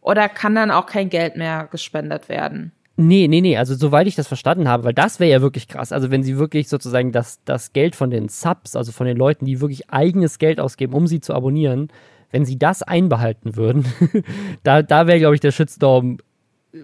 [SPEAKER 1] oder kann dann auch kein Geld mehr gespendet werden?
[SPEAKER 2] Nee, nee, nee, also soweit ich das verstanden habe, weil das wäre ja wirklich krass. Also wenn sie wirklich sozusagen das, das Geld von den Subs, also von den Leuten, die wirklich eigenes Geld ausgeben, um sie zu abonnieren, wenn sie das einbehalten würden, (laughs) da, da wäre, glaube ich, der Shitstorm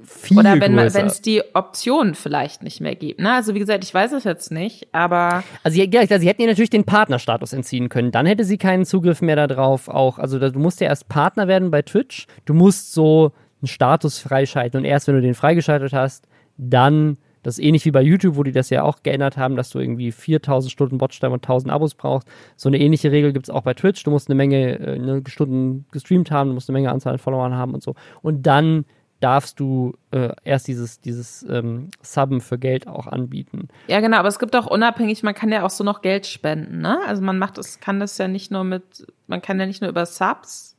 [SPEAKER 2] viel
[SPEAKER 1] Oder wenn es die Option vielleicht nicht mehr gibt. Ne? Also wie gesagt, ich weiß es jetzt nicht, aber
[SPEAKER 2] also ja, sie hätten ihr natürlich den Partnerstatus entziehen können. Dann hätte sie keinen Zugriff mehr darauf. Auch also du musst ja erst Partner werden bei Twitch. Du musst so einen Status freischalten und erst wenn du den freigeschaltet hast, dann das ist ähnlich wie bei YouTube, wo die das ja auch geändert haben, dass du irgendwie 4000 Stunden Watchtime und 1000 Abos brauchst. So eine ähnliche Regel gibt es auch bei Twitch. Du musst eine Menge äh, eine Stunden gestreamt haben, du musst eine Menge Anzahl an Followern haben und so. Und dann darfst du äh, erst dieses, dieses ähm, Subben für Geld auch anbieten.
[SPEAKER 1] Ja, genau, aber es gibt auch unabhängig, man kann ja auch so noch Geld spenden, ne? Also man macht das, kann das ja nicht nur mit, man kann ja nicht nur über Subs.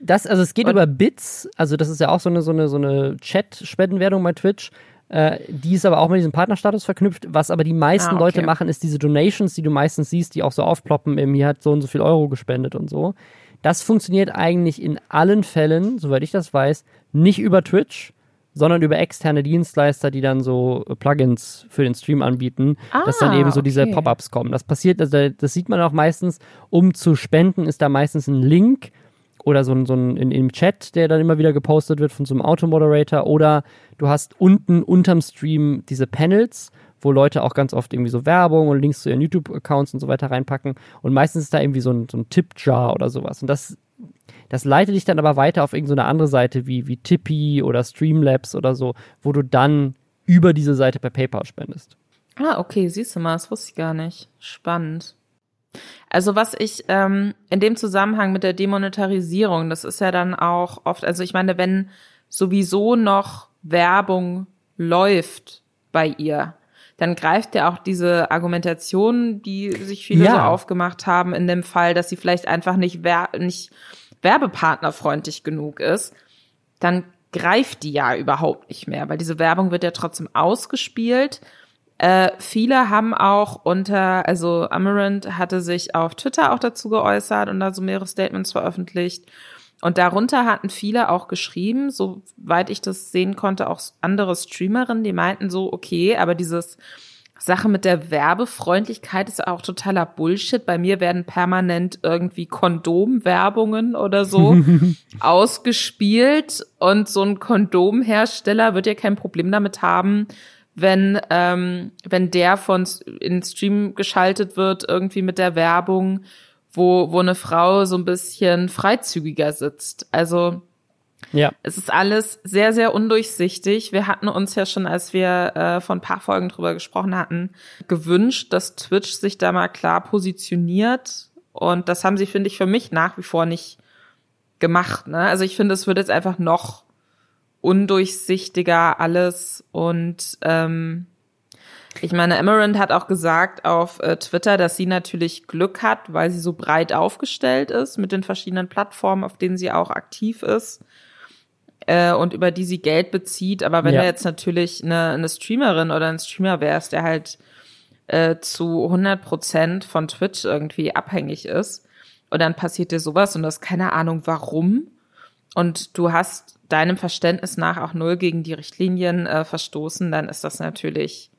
[SPEAKER 2] Das, also es geht und über Bits, also das ist ja auch so eine, so eine, so eine Chat-Spendenwertung bei Twitch. Äh, die ist aber auch mit diesem Partnerstatus verknüpft. Was aber die meisten ah, okay. Leute machen, ist diese Donations, die du meistens siehst, die auch so aufploppen, im hier hat so und so viel Euro gespendet und so. Das funktioniert eigentlich in allen Fällen, soweit ich das weiß, nicht über Twitch, sondern über externe Dienstleister, die dann so Plugins für den Stream anbieten, ah, dass dann eben so diese Pop-ups kommen. Das passiert, also das sieht man auch meistens, um zu spenden, ist da meistens ein Link oder so ein, so ein in, im Chat, der dann immer wieder gepostet wird von so einem Automoderator oder du hast unten unterm Stream diese Panels, wo Leute auch ganz oft irgendwie so Werbung und Links zu ihren YouTube-Accounts und so weiter reinpacken und meistens ist da irgendwie so ein, so ein Tip-Jar oder sowas und das das leitet dich dann aber weiter auf irgendeine andere Seite wie, wie Tippy oder Streamlabs oder so, wo du dann über diese Seite per PayPal spendest.
[SPEAKER 1] Ah, okay, siehst du mal, das wusste ich gar nicht. Spannend. Also was ich ähm, in dem Zusammenhang mit der Demonetarisierung, das ist ja dann auch oft, also ich meine, wenn sowieso noch Werbung läuft bei ihr, dann greift ja auch diese Argumentation, die sich viele
[SPEAKER 2] Ja.
[SPEAKER 1] so aufgemacht haben, in dem Fall, dass sie vielleicht einfach nicht, wer nicht werbepartnerfreundlich genug ist, dann greift die ja überhaupt nicht mehr, weil diese Werbung wird ja trotzdem ausgespielt. Äh, viele haben auch unter, also Amaranth hatte sich auf Twitter auch dazu geäußert und da so mehrere Statements veröffentlicht. Und darunter hatten viele auch geschrieben, soweit ich das sehen konnte, auch andere Streamerinnen, die meinten so, okay, aber dieses Sache mit der Werbefreundlichkeit ist auch totaler Bullshit. Bei mir werden permanent irgendwie Kondomwerbungen oder so (laughs) ausgespielt und so ein Kondomhersteller wird ja kein Problem damit haben, wenn ähm, wenn der von in Stream geschaltet wird irgendwie mit der Werbung, wo wo eine Frau so ein bisschen freizügiger sitzt. Also
[SPEAKER 2] Ja.
[SPEAKER 1] es ist alles sehr, sehr undurchsichtig. Wir hatten uns ja schon, als wir äh, vor ein paar Folgen drüber gesprochen hatten, gewünscht, dass Twitch sich da mal klar positioniert. Und das haben sie, finde ich, für mich nach wie vor nicht gemacht. Ne? Also ich finde, es wird jetzt einfach noch undurchsichtiger alles. Und ähm, ich meine, Amaranth hat auch gesagt auf äh, Twitter, dass sie natürlich Glück hat, weil sie so breit aufgestellt ist mit den verschiedenen Plattformen, auf denen sie auch aktiv ist äh, und über die sie Geld bezieht. Aber wenn
[SPEAKER 2] Ja.
[SPEAKER 1] du jetzt natürlich eine, eine Streamerin oder ein Streamer wärst, der halt äh, zu 100 Prozent von Twitch irgendwie abhängig ist und dann passiert dir sowas und du hast keine Ahnung warum und du hast deinem Verständnis nach auch null gegen die Richtlinien äh, verstoßen, dann ist das natürlich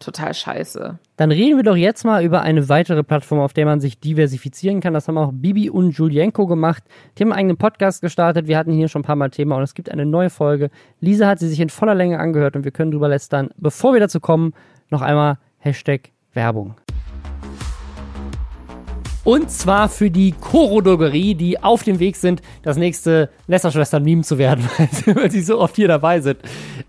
[SPEAKER 1] total scheiße.
[SPEAKER 2] Dann reden wir doch jetzt mal über eine weitere Plattform, auf der man sich diversifizieren kann. Das haben auch Bibi und Julienko gemacht. Die haben einen eigenen Podcast gestartet. Wir hatten hier schon ein paar Mal Thema und es gibt eine neue Folge. Lisa hat sie sich in voller Länge angehört und wir können drüber lästern. Bevor wir dazu kommen, noch einmal Hashtag Werbung. Und zwar für die Koro-Drogerie, die auf dem Weg sind, das nächste Lästerschwestern-Meme zu werden, (laughs) weil sie, weil sie so oft hier dabei sind.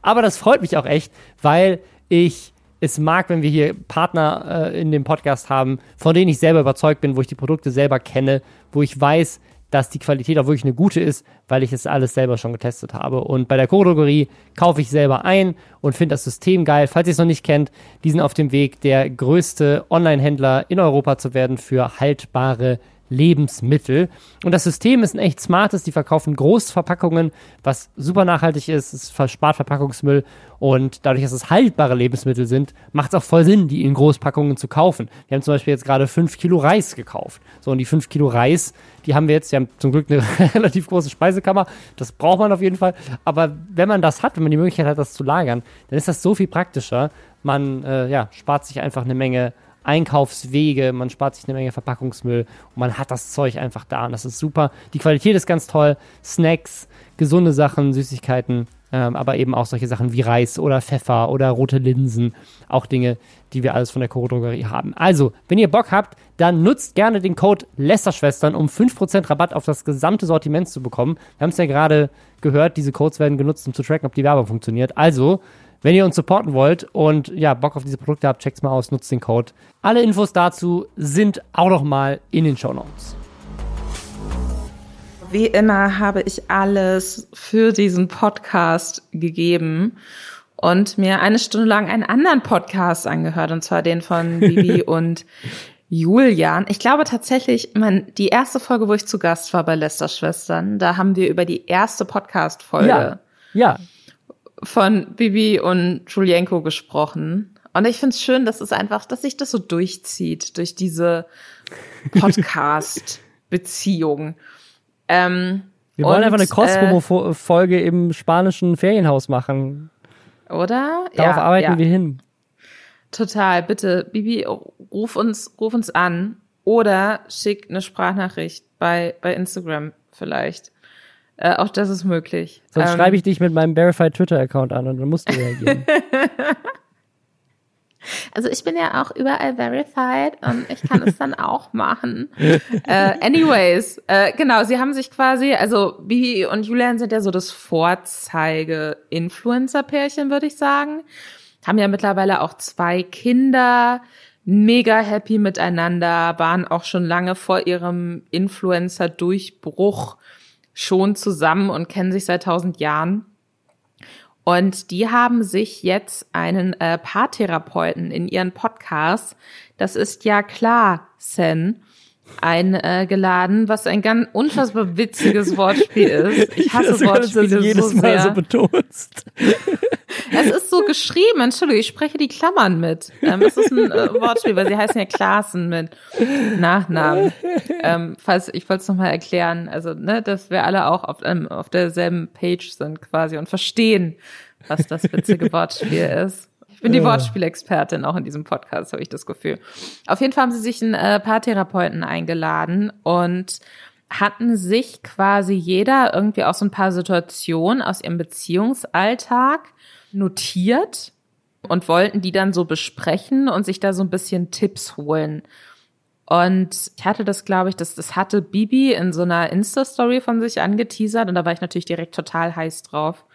[SPEAKER 2] Aber das freut mich auch echt, weil ich es mag, wenn wir hier Partner äh, in dem Podcast haben, von denen ich selber überzeugt bin, wo ich die Produkte selber kenne, wo ich weiß, dass die Qualität auch wirklich eine gute ist, weil ich es alles selber schon getestet habe. Und bei der Kodrogerie kaufe ich selber ein und finde das System geil. Falls ihr es noch nicht kennt, die sind auf dem Weg, der größte Online-Händler in Europa zu werden für haltbare Lebensmittel. Und das System ist ein echt smartes. Die verkaufen Großverpackungen, was super nachhaltig ist. Es verspart Verpackungsmüll. Und dadurch, dass es haltbare Lebensmittel sind, macht es auch voll Sinn, die in Großpackungen zu kaufen. Wir haben zum Beispiel jetzt gerade 5 Kilo Reis gekauft. So, und die 5 Kilo Reis, die haben wir jetzt, wir haben zum Glück eine (laughs) relativ große Speisekammer. Das braucht man auf jeden Fall. Aber wenn man das hat, wenn man die Möglichkeit hat, das zu lagern, dann ist das so viel praktischer. Man äh, ja, spart sich einfach eine Menge Einkaufswege, man spart sich eine Menge Verpackungsmüll und man hat das Zeug einfach da und das ist super. Die Qualität ist ganz toll. Snacks, gesunde Sachen, Süßigkeiten, ähm, aber eben auch solche Sachen wie Reis oder Pfeffer oder rote Linsen. Auch Dinge, die wir alles von der Koro Drogerie haben. Also, wenn ihr Bock habt, dann nutzt gerne den Code Lästerschwestern, um 5% Rabatt auf das gesamte Sortiment zu bekommen. Wir haben es ja gerade gehört, diese Codes werden genutzt, um zu tracken, ob die Werbung funktioniert. Also, wenn ihr uns supporten wollt und ja, Bock auf diese Produkte habt, checkt's mal aus, nutzt den Code. Alle Infos dazu sind auch noch mal in den Show Notes.
[SPEAKER 1] Wie immer habe ich alles für diesen Podcast gegeben und mir eine Stunde lang einen anderen Podcast angehört, und zwar den von (laughs) Bibi und Julian. Ich glaube tatsächlich, man, die erste Folge, wo ich zu Gast war bei Lester Schwestern, da haben wir über die erste Podcast-Folge
[SPEAKER 2] Ja, ja,
[SPEAKER 1] von Bibi und Julienko gesprochen. Und ich finde es schön, dass es einfach, dass sich das so durchzieht durch diese Podcast-Beziehung. Ähm, (laughs)
[SPEAKER 2] wir wollen
[SPEAKER 1] und,
[SPEAKER 2] einfach eine
[SPEAKER 1] äh,
[SPEAKER 2] Cosmo-Folge im spanischen Ferienhaus machen.
[SPEAKER 1] Oder?
[SPEAKER 2] Darauf
[SPEAKER 1] ja,
[SPEAKER 2] arbeiten
[SPEAKER 1] ja.
[SPEAKER 2] wir hin.
[SPEAKER 1] Total. Bitte, Bibi, ruf uns, ruf uns an oder schick eine Sprachnachricht bei, bei Instagram vielleicht. Äh, auch das ist möglich.
[SPEAKER 2] Sonst
[SPEAKER 1] Ähm,
[SPEAKER 2] schreibe ich dich mit meinem Verified Twitter-Account an und dann musst du reagieren. (laughs)
[SPEAKER 1] Also ich bin ja auch überall verified und ich kann es dann auch machen. äh, anyways, äh, genau, sie haben sich quasi, also Bibi und Julian sind ja so das Vorzeige-Influencer-Pärchen, würde ich sagen. Haben ja mittlerweile auch zwei Kinder, mega happy miteinander, waren auch schon lange vor ihrem Influencer-Durchbruch schon zusammen und kennen sich seit tausend Jahren. Und die haben sich jetzt einen äh, Paartherapeuten in ihren Podcast, das ist ja klar, Sen, eingeladen, was ein ganz unfassbar witziges Wortspiel ist. Ich hasse ich Wortspiele das jedes so Mal sehr. so betonst. (laughs) Es ist so geschrieben, Entschuldigung, ich spreche die Klammern mit. Ähm, es ist ein äh, Wortspiel, weil sie heißen ja Klassen mit Nachnamen. Ähm, falls ich wollte es nochmal erklären, also ne, dass wir alle auch auf, ähm, auf derselben Page sind quasi und verstehen, was das witzige Wortspiel ist. Ich bin die Wortspielexpertin auch in diesem Podcast, habe ich das Gefühl. Auf jeden Fall haben sie sich einen äh, Paartherapeuten eingeladen und hatten sich quasi jeder irgendwie auch so ein paar Situationen aus ihrem Beziehungsalltag notiert und wollten die dann so besprechen und sich da so ein bisschen Tipps holen. Und ich hatte das, glaube ich, das, das hatte Bibi in so einer Insta-Story von sich angeteasert und da war ich natürlich direkt total heiß drauf.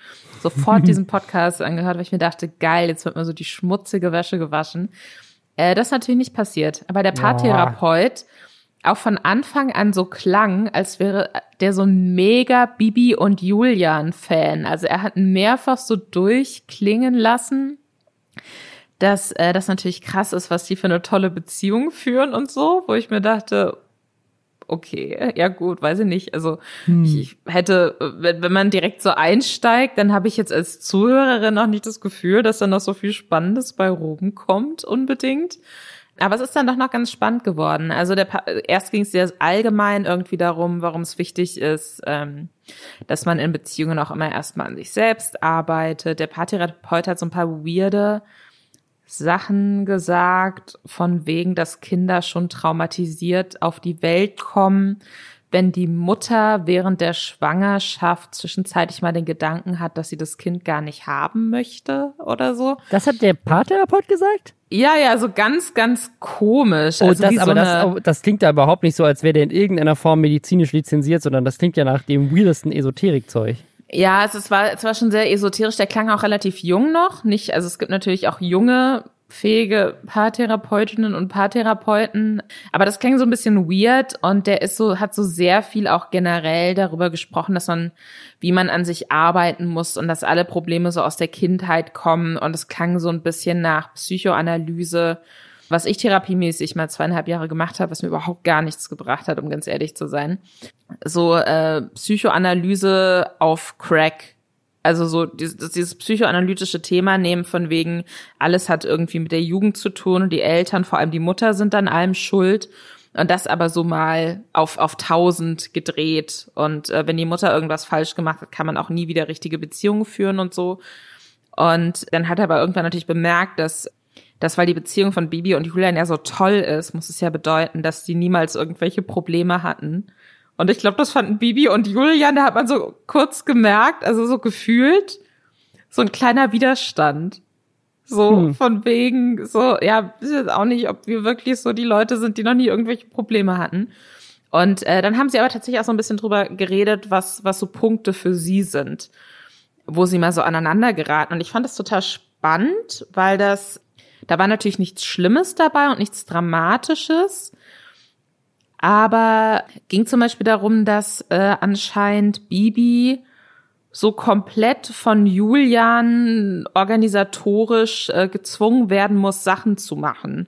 [SPEAKER 1] Sofort (laughs) diesen Podcast angehört, weil ich mir dachte, geil, jetzt wird mir so die schmutzige Wäsche gewaschen. Äh, das ist natürlich nicht passiert. Aber der Paartherapeut auch von Anfang an so klang, als wäre der so ein mega Bibi und Julian Fan. Also er hat mehrfach so durchklingen lassen, dass äh, das natürlich krass ist, was die für eine tolle Beziehung führen und so, wo ich mir dachte, okay, ja gut, weiß ich nicht. Also hm. ich, hätte, wenn, wenn man direkt so einsteigt, dann habe ich jetzt als Zuhörerin noch nicht das Gefühl, dass da noch so viel Spannendes bei Roben kommt unbedingt. Aber es ist dann doch noch ganz spannend geworden. Also der, erst ging es sehr allgemein irgendwie darum, warum es wichtig ist, ähm, dass man in Beziehungen auch immer erstmal an sich selbst arbeitet. Der Paartherapeut hat so ein paar weirde Sachen gesagt, von wegen, dass Kinder schon traumatisiert auf die Welt kommen, wenn die Mutter während der Schwangerschaft zwischenzeitlich mal den Gedanken hat, dass sie das Kind gar nicht haben möchte oder so.
[SPEAKER 2] Das hat der Paartherapeut gesagt?
[SPEAKER 1] Ja, ja, so ganz, ganz komisch.
[SPEAKER 2] Oh, also das, aber so das, das klingt ja überhaupt nicht so, als wäre der in irgendeiner Form medizinisch lizenziert, sondern das klingt ja nach dem weirdesten Esoterikzeug.
[SPEAKER 1] Ja, es, es, war, es war schon sehr esoterisch. Der klang auch relativ jung noch. Nicht, also es gibt natürlich auch junge, fähige Paartherapeutinnen und Paartherapeuten. Aber das klang so ein bisschen weird und der ist so, hat so sehr viel auch generell darüber gesprochen, dass man, wie man an sich arbeiten muss und dass alle Probleme so aus der Kindheit kommen. Und es klang so ein bisschen nach Psychoanalyse was ich therapiemäßig mal zweieinhalb Jahre gemacht habe, was mir überhaupt gar nichts gebracht hat, um ganz ehrlich zu sein. So äh, Psychoanalyse auf Crack. Also so dieses, dieses psychoanalytische Thema nehmen von wegen, alles hat irgendwie mit der Jugend zu tun und die Eltern, vor allem die Mutter, sind dann allem schuld. Und das aber so mal auf, auf tausend gedreht. Und äh, wenn die Mutter irgendwas falsch gemacht hat, kann man auch nie wieder richtige Beziehungen führen und so. Und dann hat er aber irgendwann natürlich bemerkt, dass dass weil die Beziehung von Bibi und Julian ja so toll ist, muss es ja bedeuten, dass die niemals irgendwelche Probleme hatten. Und ich glaube, das fanden Bibi und Julian, da hat man so kurz gemerkt, also so gefühlt, so ein kleiner Widerstand. So hm. von wegen, so, ja, ist jetzt auch nicht, ob wir wirklich so die Leute sind, die noch nie irgendwelche Probleme hatten. Und äh, dann haben sie aber tatsächlich auch so ein bisschen drüber geredet, was, was so Punkte für sie sind, wo sie mal so aneinander geraten. Und ich fand das total spannend, weil das da war natürlich nichts Schlimmes dabei und nichts Dramatisches. Aber ging zum Beispiel darum, dass äh, anscheinend Bibi so komplett von Julian organisatorisch äh, gezwungen werden muss, Sachen zu machen.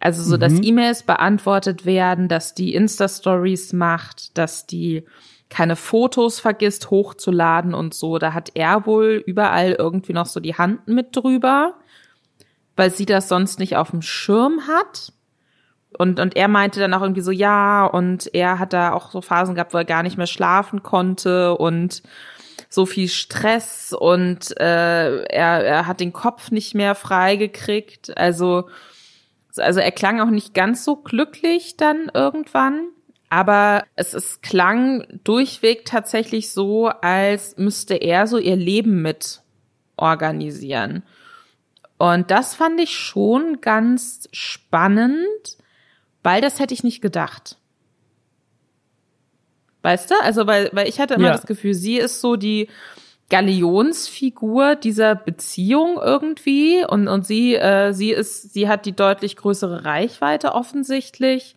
[SPEAKER 1] Also so, mhm. dass E-Mails beantwortet werden, dass die Insta-Stories macht, dass die keine Fotos vergisst hochzuladen und so. Da hat er wohl überall irgendwie noch so die Hand mit drüber weil sie das sonst nicht auf dem Schirm hat. Und, und er meinte dann auch irgendwie so, ja, und er hat da auch so Phasen gehabt, wo er gar nicht mehr schlafen konnte und so viel Stress und äh, er, er hat den Kopf nicht mehr freigekriegt. Also, also er klang auch nicht ganz so glücklich dann irgendwann. Aber es, es klang durchweg tatsächlich so, als müsste er so ihr Leben mit organisieren. Und das fand ich schon ganz spannend, weil das hätte ich nicht gedacht. Weißt du? Also, weil, weil ich hatte immer ja. das Gefühl, sie ist so die Galionsfigur dieser Beziehung irgendwie und, und sie, äh, sie ist, sie hat die deutlich größere Reichweite offensichtlich.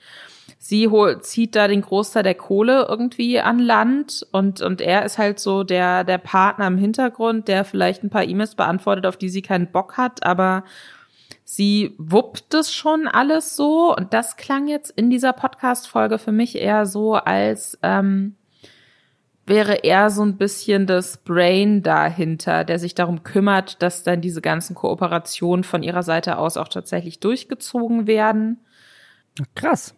[SPEAKER 1] Sie holt, zieht da den Großteil der Kohle irgendwie an Land und, und er ist halt so der, der Partner im Hintergrund, der vielleicht ein paar E-Mails beantwortet, auf die sie keinen Bock hat, aber sie wuppt es schon alles so und das klang jetzt in dieser Podcast-Folge für mich eher so, als ähm, wäre er so ein bisschen das Brain dahinter, der sich darum kümmert, dass dann diese ganzen Kooperationen von ihrer Seite aus auch tatsächlich durchgezogen werden.
[SPEAKER 2] Krass.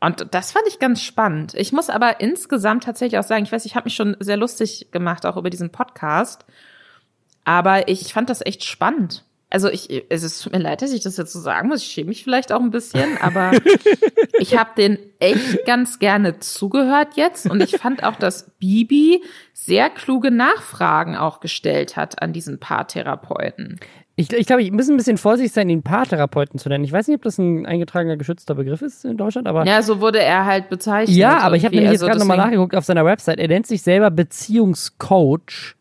[SPEAKER 1] Und das fand ich ganz spannend. Ich muss aber insgesamt tatsächlich auch sagen, ich weiß, ich habe mich schon sehr lustig gemacht, auch über diesen Podcast. Aber ich fand das echt spannend. Also ich, es ist tut mir leid, dass ich das jetzt so sagen muss. Ich schäme mich vielleicht auch ein bisschen, aber (laughs) ich habe den echt ganz gerne zugehört jetzt und ich fand auch, dass Bibi sehr kluge Nachfragen auch gestellt hat an diesen Paartherapeuten.
[SPEAKER 2] Ich, ich glaube, ich muss ein bisschen vorsichtig sein, ihn Paartherapeuten zu nennen. Ich weiß nicht, ob das ein eingetragener, geschützter Begriff ist in Deutschland, aber.
[SPEAKER 1] Ja, so wurde er halt bezeichnet.
[SPEAKER 2] Ja, aber ich habe nämlich
[SPEAKER 1] also
[SPEAKER 2] jetzt gerade nochmal nachgeguckt auf seiner Website. Er nennt sich selber Beziehungscoach.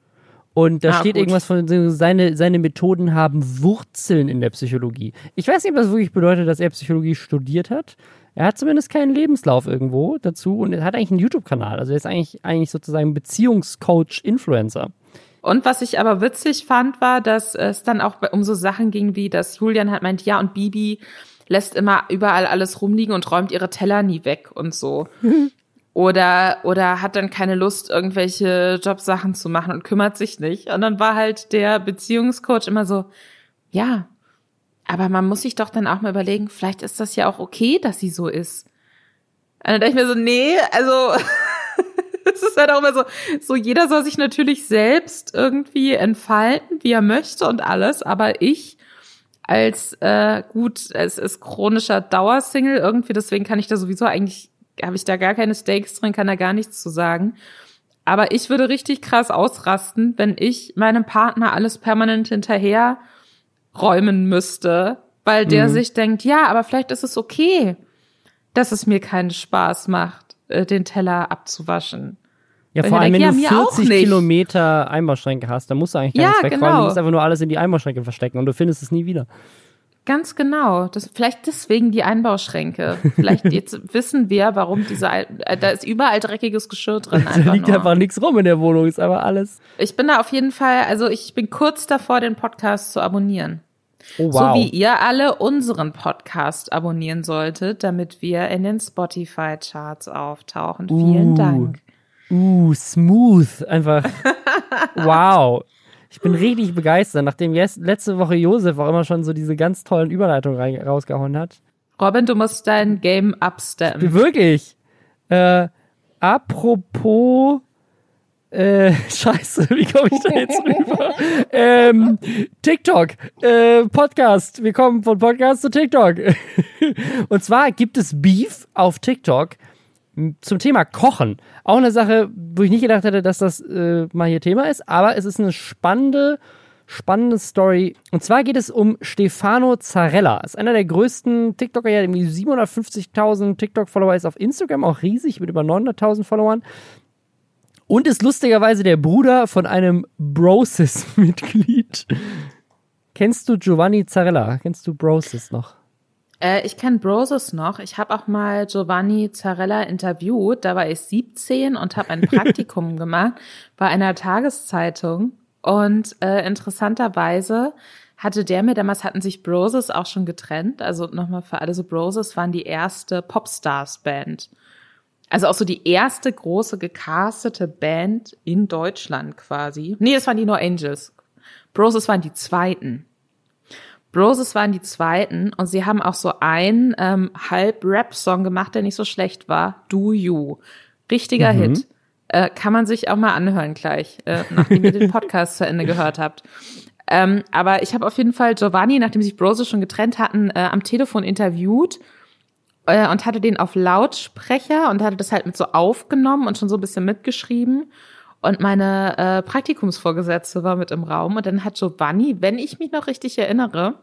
[SPEAKER 2] Und da
[SPEAKER 1] Ah,
[SPEAKER 2] steht
[SPEAKER 1] gut.
[SPEAKER 2] irgendwas von, seine, seine Methoden haben Wurzeln in der Psychologie. Ich weiß nicht, ob das wirklich bedeutet, dass er Psychologie studiert hat. Er hat zumindest keinen Lebenslauf irgendwo dazu und er hat eigentlich einen YouTube-Kanal. Also er ist eigentlich, eigentlich sozusagen Beziehungscoach-Influencer.
[SPEAKER 1] Und was ich aber witzig fand, war, dass es dann auch um so Sachen ging, wie dass Julian halt meint, ja, und Bibi lässt immer überall alles rumliegen und räumt ihre Teller nie weg und so. (laughs) Oder, oder hat dann keine Lust, irgendwelche Jobsachen zu machen und kümmert sich nicht. Und dann war halt der Beziehungscoach immer so, ja, aber man muss sich doch dann auch mal überlegen, vielleicht ist das ja auch okay, dass sie so ist. Und dann dachte ich mir so, nee, also (laughs) es ist halt auch immer so, so jeder soll sich natürlich selbst irgendwie entfalten, wie er möchte und alles, aber ich als äh, gut, es ist chronischer Dauersingle irgendwie, deswegen kann ich da sowieso eigentlich, habe ich da gar keine Stakes drin, kann da gar nichts zu sagen. Aber ich würde richtig krass ausrasten, wenn ich meinem Partner alles permanent hinterher räumen müsste, weil der
[SPEAKER 2] Mhm.
[SPEAKER 1] sich denkt, ja, aber vielleicht ist es okay, dass es mir keinen Spaß macht, äh, den Teller abzuwaschen.
[SPEAKER 2] Ja,
[SPEAKER 1] Weil
[SPEAKER 2] vor allem,
[SPEAKER 1] denk,
[SPEAKER 2] wenn
[SPEAKER 1] ja,
[SPEAKER 2] du
[SPEAKER 1] mir auch
[SPEAKER 2] 40
[SPEAKER 1] nicht.
[SPEAKER 2] Kilometer Einbauschränke hast, dann musst du eigentlich gar
[SPEAKER 1] Ja,
[SPEAKER 2] nichts wegräumen.
[SPEAKER 1] genau.
[SPEAKER 2] Du musst einfach nur alles in die Einbauschränke verstecken und du findest es nie wieder.
[SPEAKER 1] Ganz genau. Das, vielleicht deswegen die Einbauschränke. Vielleicht (laughs) jetzt wissen wir, warum diese, äh, da ist überall dreckiges Geschirr drin.
[SPEAKER 2] Da liegt
[SPEAKER 1] nur.
[SPEAKER 2] einfach nichts rum in der Wohnung, ist aber alles.
[SPEAKER 1] Ich bin da auf jeden Fall, also ich bin kurz davor, den Podcast zu abonnieren.
[SPEAKER 2] Oh,
[SPEAKER 1] So wie ihr alle unseren Podcast abonnieren solltet, damit wir in den Spotify-Charts auftauchen. Vielen
[SPEAKER 2] Uh.
[SPEAKER 1] Dank.
[SPEAKER 2] Uh, smooth. Einfach. (laughs) wow. Ich bin richtig begeistert, nachdem jetzt letzte Woche Josef auch immer schon so diese ganz tollen Überleitungen rein- rausgehauen hat.
[SPEAKER 1] Robin, du musst dein Game upsteppen.
[SPEAKER 2] Wirklich. Äh, apropos. Äh, (laughs) scheiße, wie komme ich da jetzt rüber? ähm, TikTok, äh, Podcast. Wir kommen von Podcast zu TikTok. (laughs) Und zwar gibt es Beef auf TikTok zum Thema Kochen. Auch eine Sache, wo ich nicht gedacht hätte, dass das äh, mal hier Thema ist, aber es ist eine spannende, spannende Story. Und zwar geht es um Stefano Zarella. Ist einer der größten TikToker, ja, irgendwie 750.000 TikTok-Follower ist auf Instagram, auch riesig mit über 900.000 Followern. Und ist lustigerweise der Bruder von einem Brosis-Mitglied. Kennst du Giovanni Zarella? Kennst du Brosis noch?
[SPEAKER 1] Äh, ich kenne Broses noch. Ich habe auch mal Giovanni Zarella interviewt. Da war ich 17 und habe ein Praktikum (laughs) gemacht bei einer Tageszeitung. Und äh, interessanterweise hatte der mir, damals hatten sich Broses auch schon getrennt. Also nochmal für alle so, Broses waren die erste Popstars-Band. Also auch so die erste große gecastete Band in Deutschland quasi. Nee, das waren die No Angels. Broses waren die zweiten. Broses waren die zweiten und sie haben auch so einen ähm, Halb-Rap-Song gemacht, der nicht so schlecht war. Do You. Richtiger Hit. Äh, kann man sich auch mal anhören gleich, äh, nachdem ihr den Podcast zu Ende gehört habt. Ähm, aber ich habe auf jeden Fall Giovanni, nachdem sich Broses schon getrennt hatten, äh, am Telefon interviewt äh, und hatte den auf Lautsprecher und hatte das halt mit so aufgenommen und schon so ein bisschen mitgeschrieben. Und meine äh, Praktikumsvorgesetzte war mit im Raum und dann hat Giovanni, wenn ich mich noch richtig erinnere,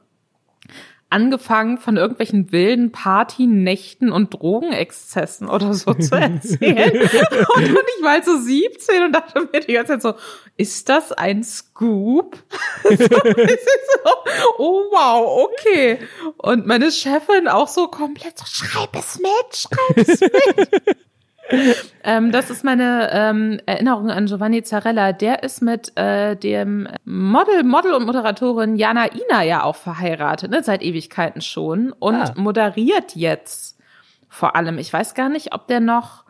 [SPEAKER 1] angefangen von irgendwelchen wilden Partynächten und Drogenexzessen oder so zu (laughs) erzählen. und ich war halt so 17 und dachte mir die ganze Zeit so, ist das ein Scoop? (laughs) so, so, oh wow, okay. Und meine Chefin auch so komplett so, schreib es mit, schreib es mit. (laughs) ähm, das ist meine ähm, Erinnerung an Giovanni Zarella. Der ist mit äh, dem Model, Model und Moderatorin Jana Ina ja auch verheiratet, ne, seit Ewigkeiten schon und ah. moderiert jetzt vor allem. Ich weiß gar nicht, ob der noch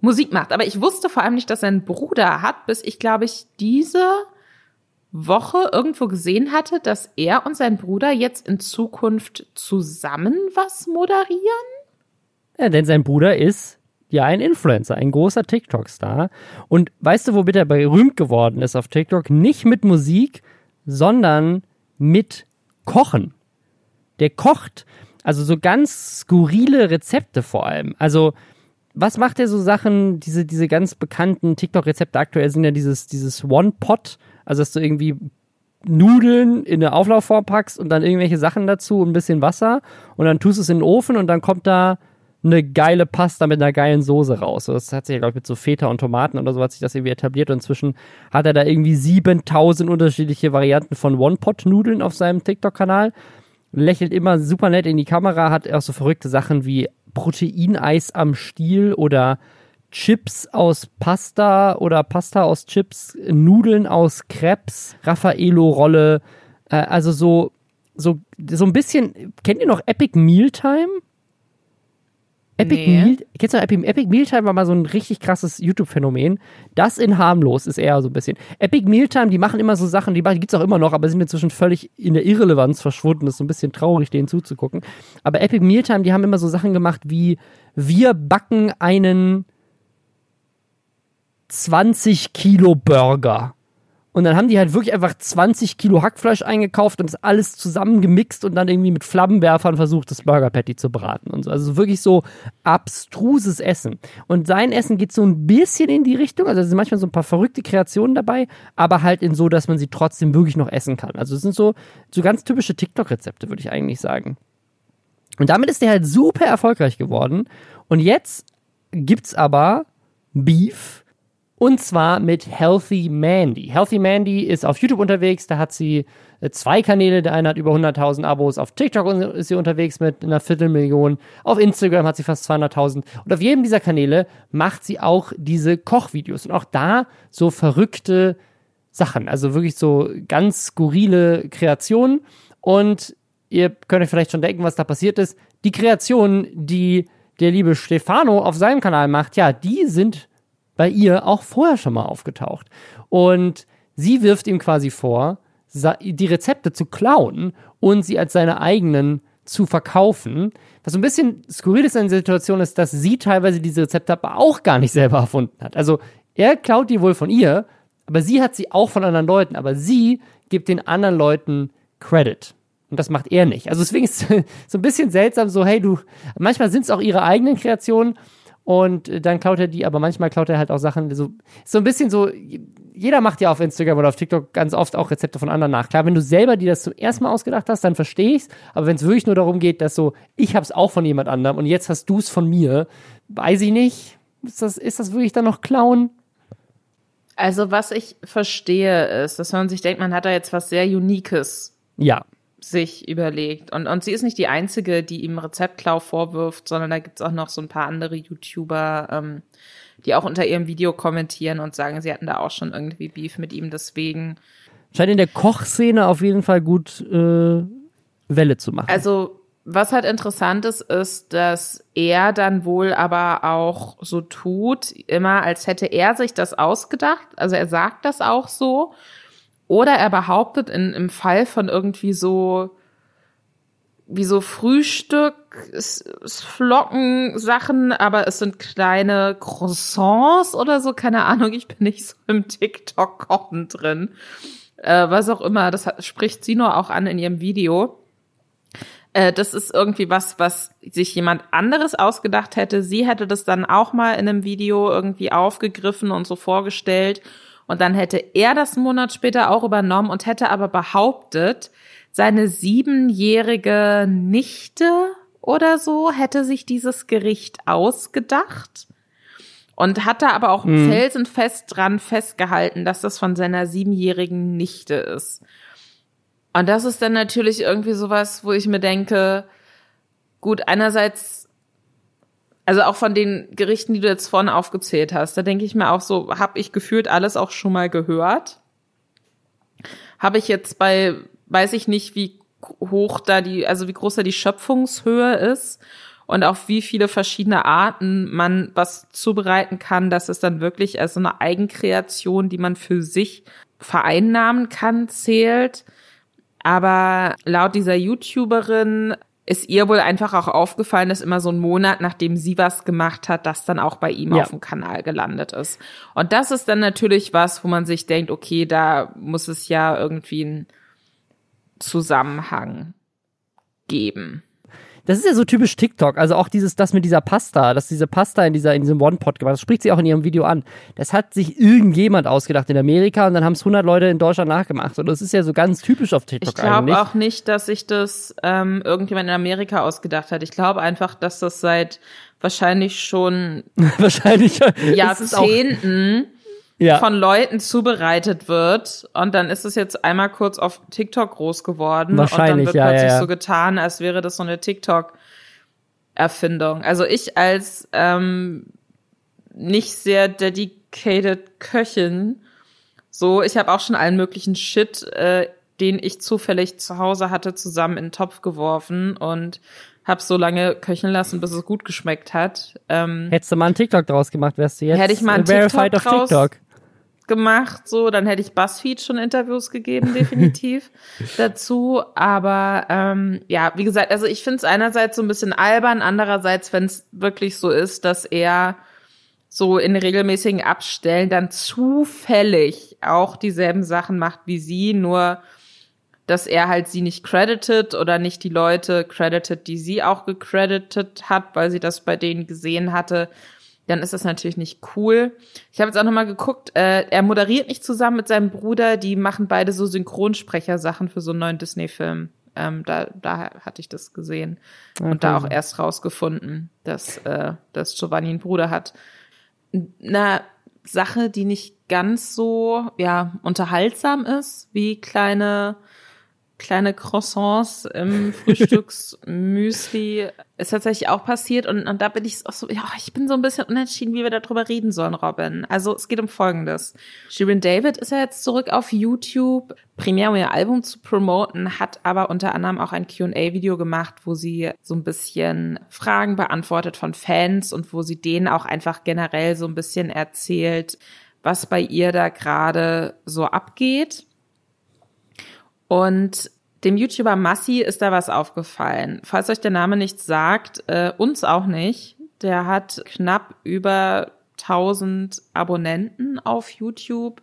[SPEAKER 1] Musik macht, aber ich wusste vor allem nicht, dass er einen Bruder hat, bis ich glaube ich diese Woche irgendwo gesehen hatte, dass er und sein Bruder jetzt in Zukunft zusammen was moderieren.
[SPEAKER 2] Ja, denn sein Bruder ist ja ein Influencer, ein großer TikTok-Star. Und weißt du, womit er berühmt geworden ist auf TikTok? Nicht mit Musik, sondern mit Kochen. Der kocht, also so ganz skurrile Rezepte vor allem. Also, was macht er so Sachen, diese, diese ganz bekannten TikTok-Rezepte aktuell sind ja dieses, dieses One-Pot, also dass du irgendwie Nudeln in eine Auflaufform packst und dann irgendwelche Sachen dazu und ein bisschen Wasser und dann tust du es in den Ofen und dann kommt da eine geile Pasta mit einer geilen Soße raus. Das hat sich ja, glaube ich, mit so Feta und Tomaten oder so hat sich das irgendwie etabliert und inzwischen hat er da irgendwie 7000 unterschiedliche Varianten von One-Pot-Nudeln auf seinem TikTok-Kanal. Lächelt immer super nett in die Kamera, hat auch so verrückte Sachen wie Proteineis am Stiel oder Chips aus Pasta oder Pasta aus Chips, Nudeln aus Krebs, Raffaello-Rolle, äh, also so, so, so ein bisschen, kennt ihr noch Epic Mealtime? Epic nee. Meal, kennst du Epic, Epic Mealtime war mal so ein richtig krasses YouTube-Phänomen. Das in harmlos ist eher so ein bisschen. Epic Mealtime, die machen immer so Sachen, die, die gibt's auch immer noch, aber sind inzwischen völlig in der Irrelevanz verschwunden. Das ist so ein bisschen traurig, denen zuzugucken. Aber Epic Mealtime, die haben immer so Sachen gemacht wie, wir backen einen 20 Kilo Burger. Und dann haben die halt wirklich einfach 20 Kilo Hackfleisch eingekauft und das alles zusammengemixt und dann irgendwie mit Flammenwerfern versucht, das Burger Patty zu braten und so. Also wirklich so abstruses Essen. Und sein Essen geht so ein bisschen in die Richtung, also es sind manchmal so ein paar verrückte Kreationen dabei, aber halt in so, dass man sie trotzdem wirklich noch essen kann. Also es sind so, so ganz typische TikTok-Rezepte, würde ich eigentlich sagen. Und damit ist der halt super erfolgreich geworden. Und jetzt gibt's aber Beef und zwar mit Healthy Mandy. Healthy Mandy ist auf YouTube unterwegs, da hat sie äh, zwei Kanäle. Der eine hat über 100.000 Abos. Auf TikTok ist sie unterwegs mit einer Viertelmillion. Auf Instagram hat sie fast 200.000. Und auf jedem dieser Kanäle macht sie auch diese Kochvideos. Und auch da so verrückte Sachen. Also wirklich so ganz skurrile Kreationen. Und ihr könnt euch vielleicht schon denken, was da passiert ist. Die Kreationen, die der liebe Stefano auf seinem Kanal macht, ja, die sind bei ihr auch vorher schon mal aufgetaucht. Und sie wirft ihm quasi vor, die Rezepte zu klauen und sie als seine eigenen zu verkaufen. Was so ein bisschen skurril ist in der Situation ist, dass sie teilweise diese Rezepte aber auch gar nicht selber erfunden hat. Also er klaut die wohl von ihr, aber sie hat sie auch von anderen Leuten, aber sie gibt den anderen Leuten Credit. Und das macht er nicht. Also deswegen ist es (laughs) so ein bisschen seltsam, so, hey, du, manchmal sind es auch ihre eigenen Kreationen und dann klaut er die, aber manchmal klaut er halt auch Sachen, so, so ein bisschen so, jeder macht ja auf Instagram oder auf TikTok ganz oft auch Rezepte von anderen nach. Klar, wenn du selber dir das zum ersten Mal ausgedacht hast, dann verstehe ich's. Aber wenn es wirklich nur darum geht, dass so, ich hab's auch von jemand anderem und jetzt hast du's von mir, weiß ich nicht. Ist das, ist das wirklich dann noch Klauen?
[SPEAKER 1] Also, was ich verstehe, ist, dass man sich denkt, man hat da jetzt was sehr Uniques.
[SPEAKER 2] Ja
[SPEAKER 1] sich überlegt. Und, und sie ist nicht die Einzige, die ihm Rezeptklau vorwirft, sondern da gibt's auch noch so ein paar andere YouTuber, ähm, die auch unter ihrem Video kommentieren und sagen, sie hatten da auch schon irgendwie Beef mit ihm, deswegen.
[SPEAKER 2] Scheint in der Kochszene auf jeden Fall gut äh, Welle zu machen.
[SPEAKER 1] Also, was halt interessant ist, ist, dass er dann wohl aber auch so tut, immer als hätte er sich das ausgedacht. Also er sagt das auch so. Oder er behauptet in, im Fall von irgendwie so wie so Frühstück, Flocken Sachen, aber es sind kleine Croissants oder so, keine Ahnung, ich bin nicht so im TikTok kochen drin. Äh, was auch immer, das hat, spricht sie nur auch an in ihrem Video. Äh, das ist irgendwie was, was sich jemand anderes ausgedacht hätte. Sie hätte das dann auch mal in einem Video irgendwie aufgegriffen und so vorgestellt. Und dann hätte er das einen Monat später auch übernommen und hätte aber behauptet, seine siebenjährige Nichte oder so hätte sich dieses Gericht ausgedacht und hat da aber auch mhm. felsenfest dran festgehalten, dass das von seiner siebenjährigen Nichte ist. Und das ist dann natürlich irgendwie sowas, wo ich mir denke, gut, einerseits, also auch von den Gerichten, die du jetzt vorne aufgezählt hast, da denke ich mir auch so, habe ich gefühlt alles auch schon mal gehört. Habe ich jetzt bei, weiß ich nicht, wie hoch da die, also wie groß da die Schöpfungshöhe ist und auf wie viele verschiedene Arten man was zubereiten kann, dass es dann wirklich als so eine Eigenkreation, die man für sich vereinnahmen kann, zählt. Aber laut dieser YouTuberin ist ihr wohl einfach auch aufgefallen, dass immer so ein Monat, nachdem sie was gemacht hat, das dann auch bei ihm ja. auf dem Kanal gelandet ist. Und das ist dann natürlich was, wo man sich denkt, okay, da muss es ja irgendwie einen Zusammenhang geben.
[SPEAKER 2] Das ist ja so typisch TikTok. Also auch dieses, das mit dieser Pasta, dass diese Pasta in dieser, in diesem One-Pot gemacht, das spricht sie auch in ihrem Video an. Das hat sich irgendjemand ausgedacht in Amerika und dann haben es 100 Leute in Deutschland nachgemacht. Und das ist ja so ganz typisch auf TikTok
[SPEAKER 1] ich eigentlich. Ich glaube auch nicht, dass sich das ähm, irgendjemand in Amerika ausgedacht hat. Ich glaube einfach, dass das seit wahrscheinlich schon (laughs)
[SPEAKER 2] wahrscheinlich (laughs)
[SPEAKER 1] Jahrzehnten ja. von Leuten zubereitet wird. Und dann ist es jetzt einmal kurz auf TikTok groß geworden.
[SPEAKER 2] Wahrscheinlich, und dann wird
[SPEAKER 1] ja,
[SPEAKER 2] plötzlich
[SPEAKER 1] ja, so getan, als wäre das so eine TikTok-Erfindung. Also ich als ähm, nicht sehr dedicated Köchin, so, ich habe auch schon allen möglichen Shit, äh, den ich zufällig zu Hause hatte, zusammen in den Topf geworfen und habe so lange köcheln lassen, bis es gut geschmeckt hat.
[SPEAKER 2] Ähm, Hättest du mal einen TikTok draus gemacht, wärst du jetzt
[SPEAKER 1] hätte ich mal einen TikTok draus, TikTok gemacht, so, dann hätte ich BuzzFeed schon Interviews gegeben, definitiv (laughs) dazu. Aber ähm, ja, wie gesagt, also ich finde es einerseits so ein bisschen albern, andererseits, wenn es wirklich so ist, dass er so in regelmäßigen Abstellen dann zufällig auch dieselben Sachen macht wie sie, nur dass er halt sie nicht credited oder nicht die Leute credited, die sie auch gecredited hat, weil sie das bei denen gesehen hatte dann ist das natürlich nicht cool. Ich habe jetzt auch nochmal geguckt, äh, er moderiert nicht zusammen mit seinem Bruder, die machen beide so Synchronsprechersachen für so einen neuen Disney-Film. Ähm, da, da hatte ich das gesehen okay. und da auch erst rausgefunden, dass, äh, dass Giovanni einen Bruder hat. Eine Sache, die nicht ganz so ja unterhaltsam ist, wie kleine kleine Croissants im Frühstücksmüsli (laughs) ist tatsächlich auch passiert und, und da bin ich auch so, ja, ich bin so ein bisschen unentschieden, wie wir darüber reden sollen, Robin. Also es geht um Folgendes. Shirin David ist ja jetzt zurück auf YouTube, primär um ihr Album zu promoten, hat aber unter anderem auch ein Q&A-Video gemacht, wo sie so ein bisschen Fragen beantwortet von Fans und wo sie denen auch einfach generell so ein bisschen erzählt, was bei ihr da gerade so abgeht. Und dem YouTuber Massi ist da was aufgefallen. Falls euch der Name nichts sagt, äh, uns auch nicht. Der hat knapp über 1000 Abonnenten auf YouTube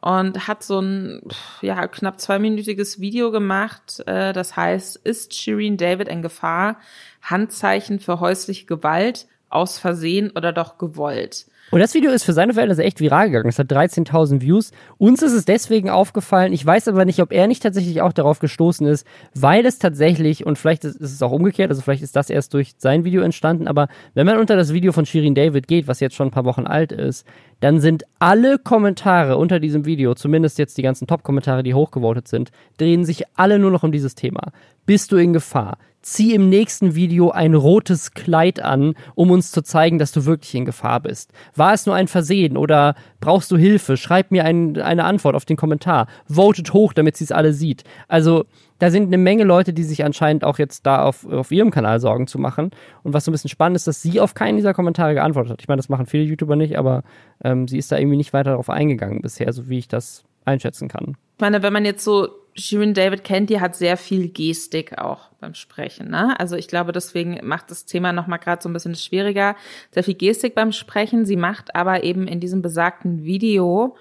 [SPEAKER 1] und hat so ein ja knapp zweiminütiges Video gemacht. Äh, das heißt, ist Shireen David in Gefahr? Handzeichen für häusliche Gewalt aus Versehen oder doch gewollt?
[SPEAKER 2] Und das Video ist für seine Verhältnisse echt viral gegangen. Es hat 13.000 Views. Uns ist es deswegen aufgefallen. Ich weiß aber nicht, ob er nicht tatsächlich auch darauf gestoßen ist, weil es tatsächlich, und vielleicht ist es auch umgekehrt, also vielleicht ist das erst durch sein Video entstanden, aber wenn man unter das Video von Shirin David geht, was jetzt schon ein paar Wochen alt ist, dann sind alle Kommentare unter diesem Video, zumindest jetzt die ganzen Top-Kommentare, die hochgevotet sind, drehen sich alle nur noch um dieses Thema. Bist du in Gefahr? Zieh im nächsten Video ein rotes Kleid an, um uns zu zeigen, dass du wirklich in Gefahr bist. War es nur ein Versehen oder brauchst du Hilfe? Schreib mir ein, eine Antwort auf den Kommentar. Votet hoch, damit sie es alle sieht. Also, da sind eine Menge Leute, die sich anscheinend auch jetzt da auf, auf ihrem Kanal Sorgen zu machen. Und was so ein bisschen spannend ist, dass sie auf keinen dieser Kommentare geantwortet hat. Ich meine, das machen viele YouTuber nicht, aber ähm, sie ist da irgendwie nicht weiter darauf eingegangen bisher, so wie ich das einschätzen kann.
[SPEAKER 1] Ich meine, wenn man jetzt so Shirin David die hat sehr viel Gestik auch beim Sprechen. Ne? Also ich glaube, deswegen macht das Thema nochmal gerade so ein bisschen schwieriger. Sehr viel Gestik beim Sprechen. Sie macht aber eben in diesem besagten Video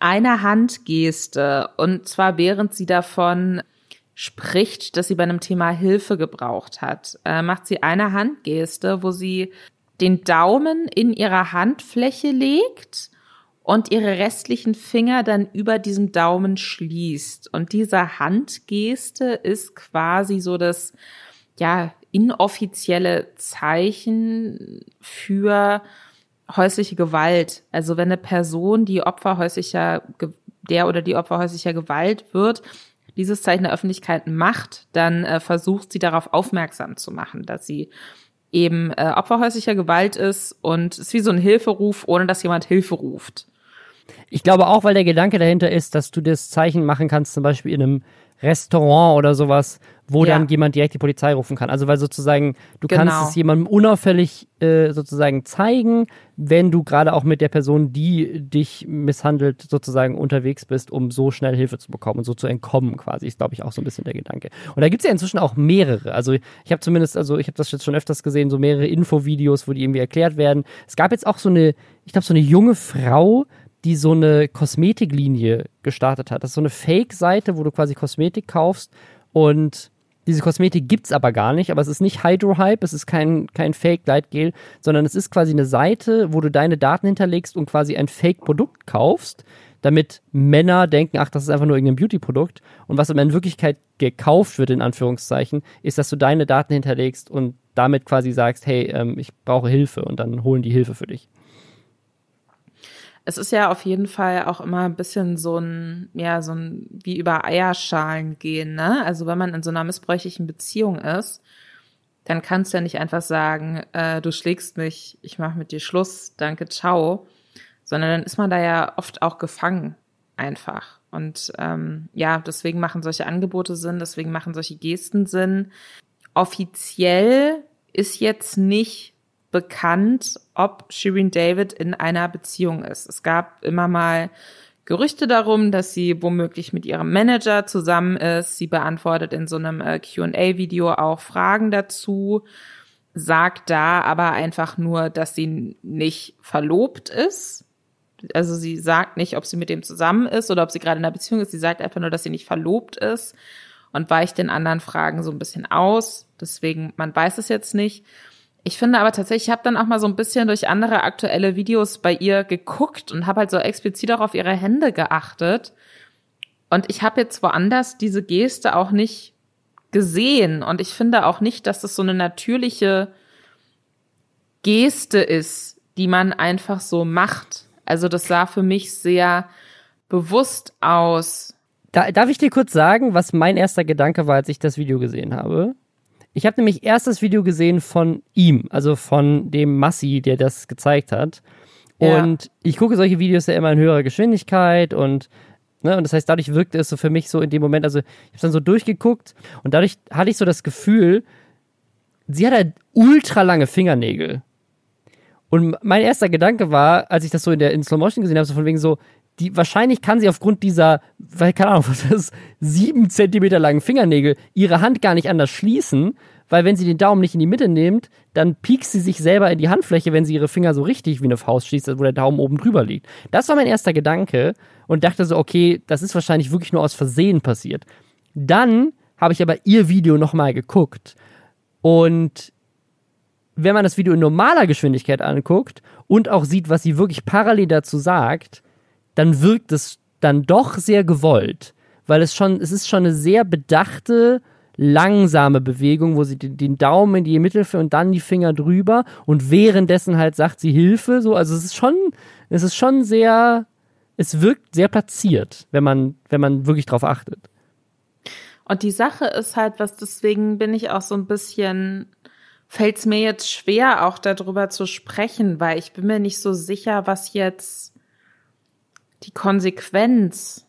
[SPEAKER 1] eine Handgeste. Und zwar während sie davon spricht, dass sie bei einem Thema Hilfe gebraucht hat, äh, macht sie eine Handgeste, wo sie den Daumen in ihrer Handfläche legt und ihre restlichen Finger dann über diesem Daumen schließt. Und diese Handgeste ist quasi so das, ja, inoffizielle Zeichen für häusliche Gewalt. Also wenn eine Person, die Opfer häuslicher, der oder die Opfer häuslicher Gewalt wird, dieses Zeichen der Öffentlichkeit macht, dann äh, versucht sie darauf aufmerksam zu machen, dass sie eben äh, Opfer häuslicher Gewalt ist und ist wie so ein Hilferuf, ohne dass jemand Hilfe ruft.
[SPEAKER 2] Ich glaube auch, weil der Gedanke dahinter ist, dass du das Zeichen machen kannst, zum Beispiel in einem Restaurant oder sowas, wo ja. dann jemand direkt die Polizei rufen kann. Also weil sozusagen du genau. kannst es jemandem unauffällig äh, sozusagen zeigen, wenn du gerade auch mit der Person, die dich misshandelt, sozusagen unterwegs bist, um so schnell Hilfe zu bekommen und so zu entkommen quasi, ist glaube ich auch so ein bisschen der Gedanke. Und da gibt es ja inzwischen auch mehrere. Also ich habe zumindest, also ich habe das jetzt schon öfters gesehen, so mehrere Infovideos, wo die irgendwie erklärt werden. Es gab jetzt auch so eine, ich glaube so eine junge Frau, die so eine Kosmetiklinie gestartet hat. Das ist so eine Fake-Seite, wo du quasi Kosmetik kaufst und diese Kosmetik gibt's aber gar nicht, aber es ist nicht Hydro-Hype, es ist kein, kein Fake-Gleitgel, sondern es ist quasi eine Seite, wo du deine Daten hinterlegst und quasi ein Fake-Produkt kaufst, damit Männer denken, ach, das ist einfach nur irgendein Beauty-Produkt. Und was aber in Wirklichkeit gekauft wird, in Anführungszeichen, ist, dass du deine Daten hinterlegst und damit quasi sagst, hey, ähm, ich brauche Hilfe und dann holen die Hilfe für dich
[SPEAKER 1] es ist ja auf jeden Fall auch immer ein bisschen so ein, ja, so ein wie über Eierschalen gehen, ne? Also wenn man in so einer missbräuchlichen Beziehung ist, dann kannst du ja nicht einfach sagen, äh, du schlägst mich, ich mache mit dir Schluss, danke, ciao, sondern dann ist man da ja oft auch gefangen einfach. Und ähm, ja, deswegen machen solche Angebote Sinn, deswegen machen solche Gesten Sinn. Offiziell ist jetzt nicht bekannt, ob Shirin David in einer Beziehung ist. Es gab immer mal Gerüchte darum, dass sie womöglich mit ihrem Manager zusammen ist. Sie beantwortet in so einem äh, QA-Video auch Fragen dazu, sagt da aber einfach nur, dass sie nicht verlobt ist. Also sie sagt nicht, ob sie mit dem zusammen ist oder ob sie gerade in einer Beziehung ist. Sie sagt einfach nur, dass sie nicht verlobt ist und weicht den anderen Fragen so ein bisschen aus. Deswegen, man weiß es jetzt nicht. Ich finde aber tatsächlich, ich habe dann auch mal so ein bisschen durch andere aktuelle Videos bei ihr geguckt und habe halt so explizit auch auf ihre Hände geachtet. Und ich habe jetzt woanders diese Geste auch nicht gesehen. Und ich finde auch nicht, dass das so eine natürliche Geste ist, die man einfach so macht. Also das sah für mich sehr bewusst aus.
[SPEAKER 2] Da, darf ich dir kurz sagen, was mein erster Gedanke war, als ich das Video gesehen habe? Ich habe nämlich erst das Video gesehen von ihm, also von dem Massi, der das gezeigt hat. Und ja. ich gucke solche Videos ja immer in höherer Geschwindigkeit und Ne, und das heißt, dadurch wirkte es so für mich so in dem Moment, also ich habe dann so durchgeguckt und dadurch hatte ich so das Gefühl, sie hat halt ultra lange Fingernägel. Und mein erster Gedanke war, als ich das so in der in Slow Motion gesehen habe, so von wegen so, die wahrscheinlich kann sie aufgrund dieser, weil keine Ahnung, (laughs) was das sieben Zentimeter langen Fingernägel ihre Hand gar nicht anders schließen, weil wenn sie den Daumen nicht in die Mitte nimmt, dann piekst sie sich selber in die Handfläche, wenn sie ihre Finger so richtig wie eine Faust schließt, wo der Daumen oben drüber liegt. Das war mein erster Gedanke und dachte so, okay, das ist wahrscheinlich wirklich nur aus Versehen passiert. Dann habe ich aber ihr Video nochmal geguckt und wenn man das Video in normaler Geschwindigkeit anguckt und auch sieht, was sie wirklich parallel dazu sagt, dann wirkt es dann doch sehr gewollt, weil es schon, es ist schon eine sehr bedachte, langsame Bewegung, wo sie den, den Daumen in die Mittelfinger und dann die Finger drüber und währenddessen halt sagt sie Hilfe, so, also es ist schon, es ist schon sehr, es wirkt sehr platziert, wenn man, wenn man wirklich drauf achtet.
[SPEAKER 1] Und die Sache ist halt, was deswegen bin ich auch so ein bisschen, fällt es mir jetzt schwer, auch darüber zu sprechen, weil ich bin mir nicht so sicher, was jetzt die Konsequenz